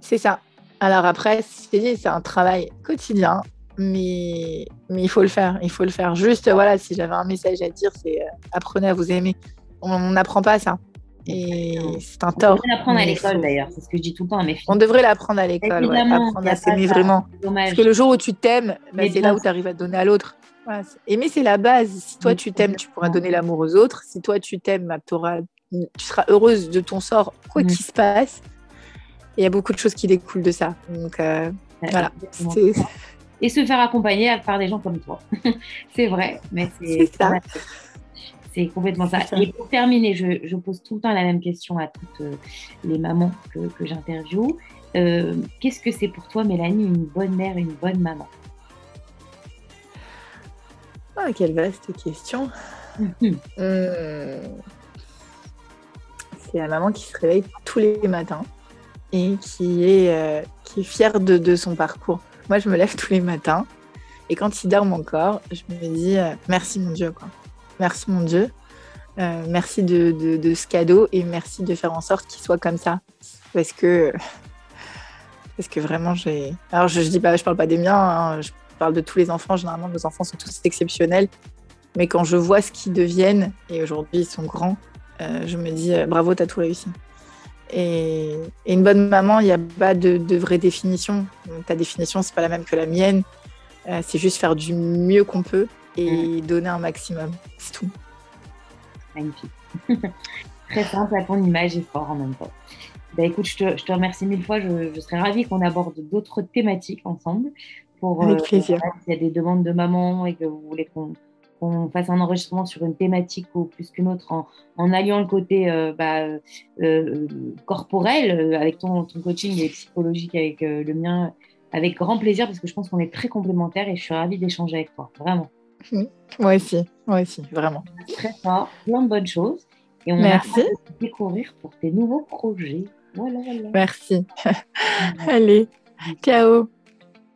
C'est ça. Alors après, c'est un travail quotidien mais, mais il faut le faire. Il faut le faire. Juste, voilà, si j'avais un message à dire, c'est euh, apprenez à vous aimer. On n'apprend pas ça. Et c'est un tort. On devrait l'apprendre à l'école d'ailleurs, c'est ce que je dis tout le temps à mes filles. On devrait l'apprendre à l'école, apprendre à s'aimer vraiment. Parce que le jour où tu t'aimes, bah, c'est là où tu arrives à donner à l'autre. aimer, c'est la base. Si toi tu t'aimes, tu pourras donner l'amour aux autres. Si toi tu t'aimes, bah, tu seras heureuse de ton sort, quoi qu'il se passe. Il y a beaucoup de choses qui découlent de ça. Donc euh, voilà et se faire accompagner par des gens comme toi. c'est vrai, mais c'est ça. C'est complètement ça. Et pour terminer, je, pose tout le temps la même question à toutes euh, les mamans que, que j'interviewe. Euh, qu'est-ce que c'est pour toi, Mélanie, une bonne mère, une bonne maman? Ah, Quelle vaste question. Euh, c'est la maman qui se réveille tous les matins et qui est, qui est fière de, de son parcours. Moi, je me lève tous les matins et quand il dorment encore, je me dis euh, merci mon Dieu. Quoi. Merci mon Dieu. Euh, merci de, ce cadeau et merci de faire en sorte qu'il soit comme ça. Parce que, parce que vraiment, j'ai. Alors, je, je dis pas, je parle pas des miens, hein, je parle de tous les enfants. Généralement, nos enfants sont tous exceptionnels. Mais quand je vois ce qu'ils deviennent, et aujourd'hui ils sont grands, euh, je me dis bravo, t'as tout réussi. Et, une bonne maman, il n'y a pas de, vraie définition. ta définition, c'est pas la même que la mienne. Euh, c'est juste faire du mieux qu'on peut et mm. donner un maximum. C'est tout. Magnifique. Très simple à ton image et fort en même temps. Bah, écoute, je te, je te, remercie mille fois. Je, je serais ravie qu'on aborde d'autres thématiques ensemble. Pour, Avec euh, plaisir. S'il y a des demandes de maman et que vous voulez qu'on qu'on fasse un enregistrement sur une thématique ou plus qu'une autre en, alliant le côté euh, bah, euh, corporel euh, avec ton, ton, coaching et psychologique avec le mien, avec grand plaisir parce que je pense qu'on est très complémentaires et je suis ravie d'échanger avec toi, vraiment. Moi aussi, moi aussi, vraiment. Très fort, plein de bonnes choses. Et on Merci. a de découvrir pour tes nouveaux projets. Voilà, voilà. Merci. Allez, ciao.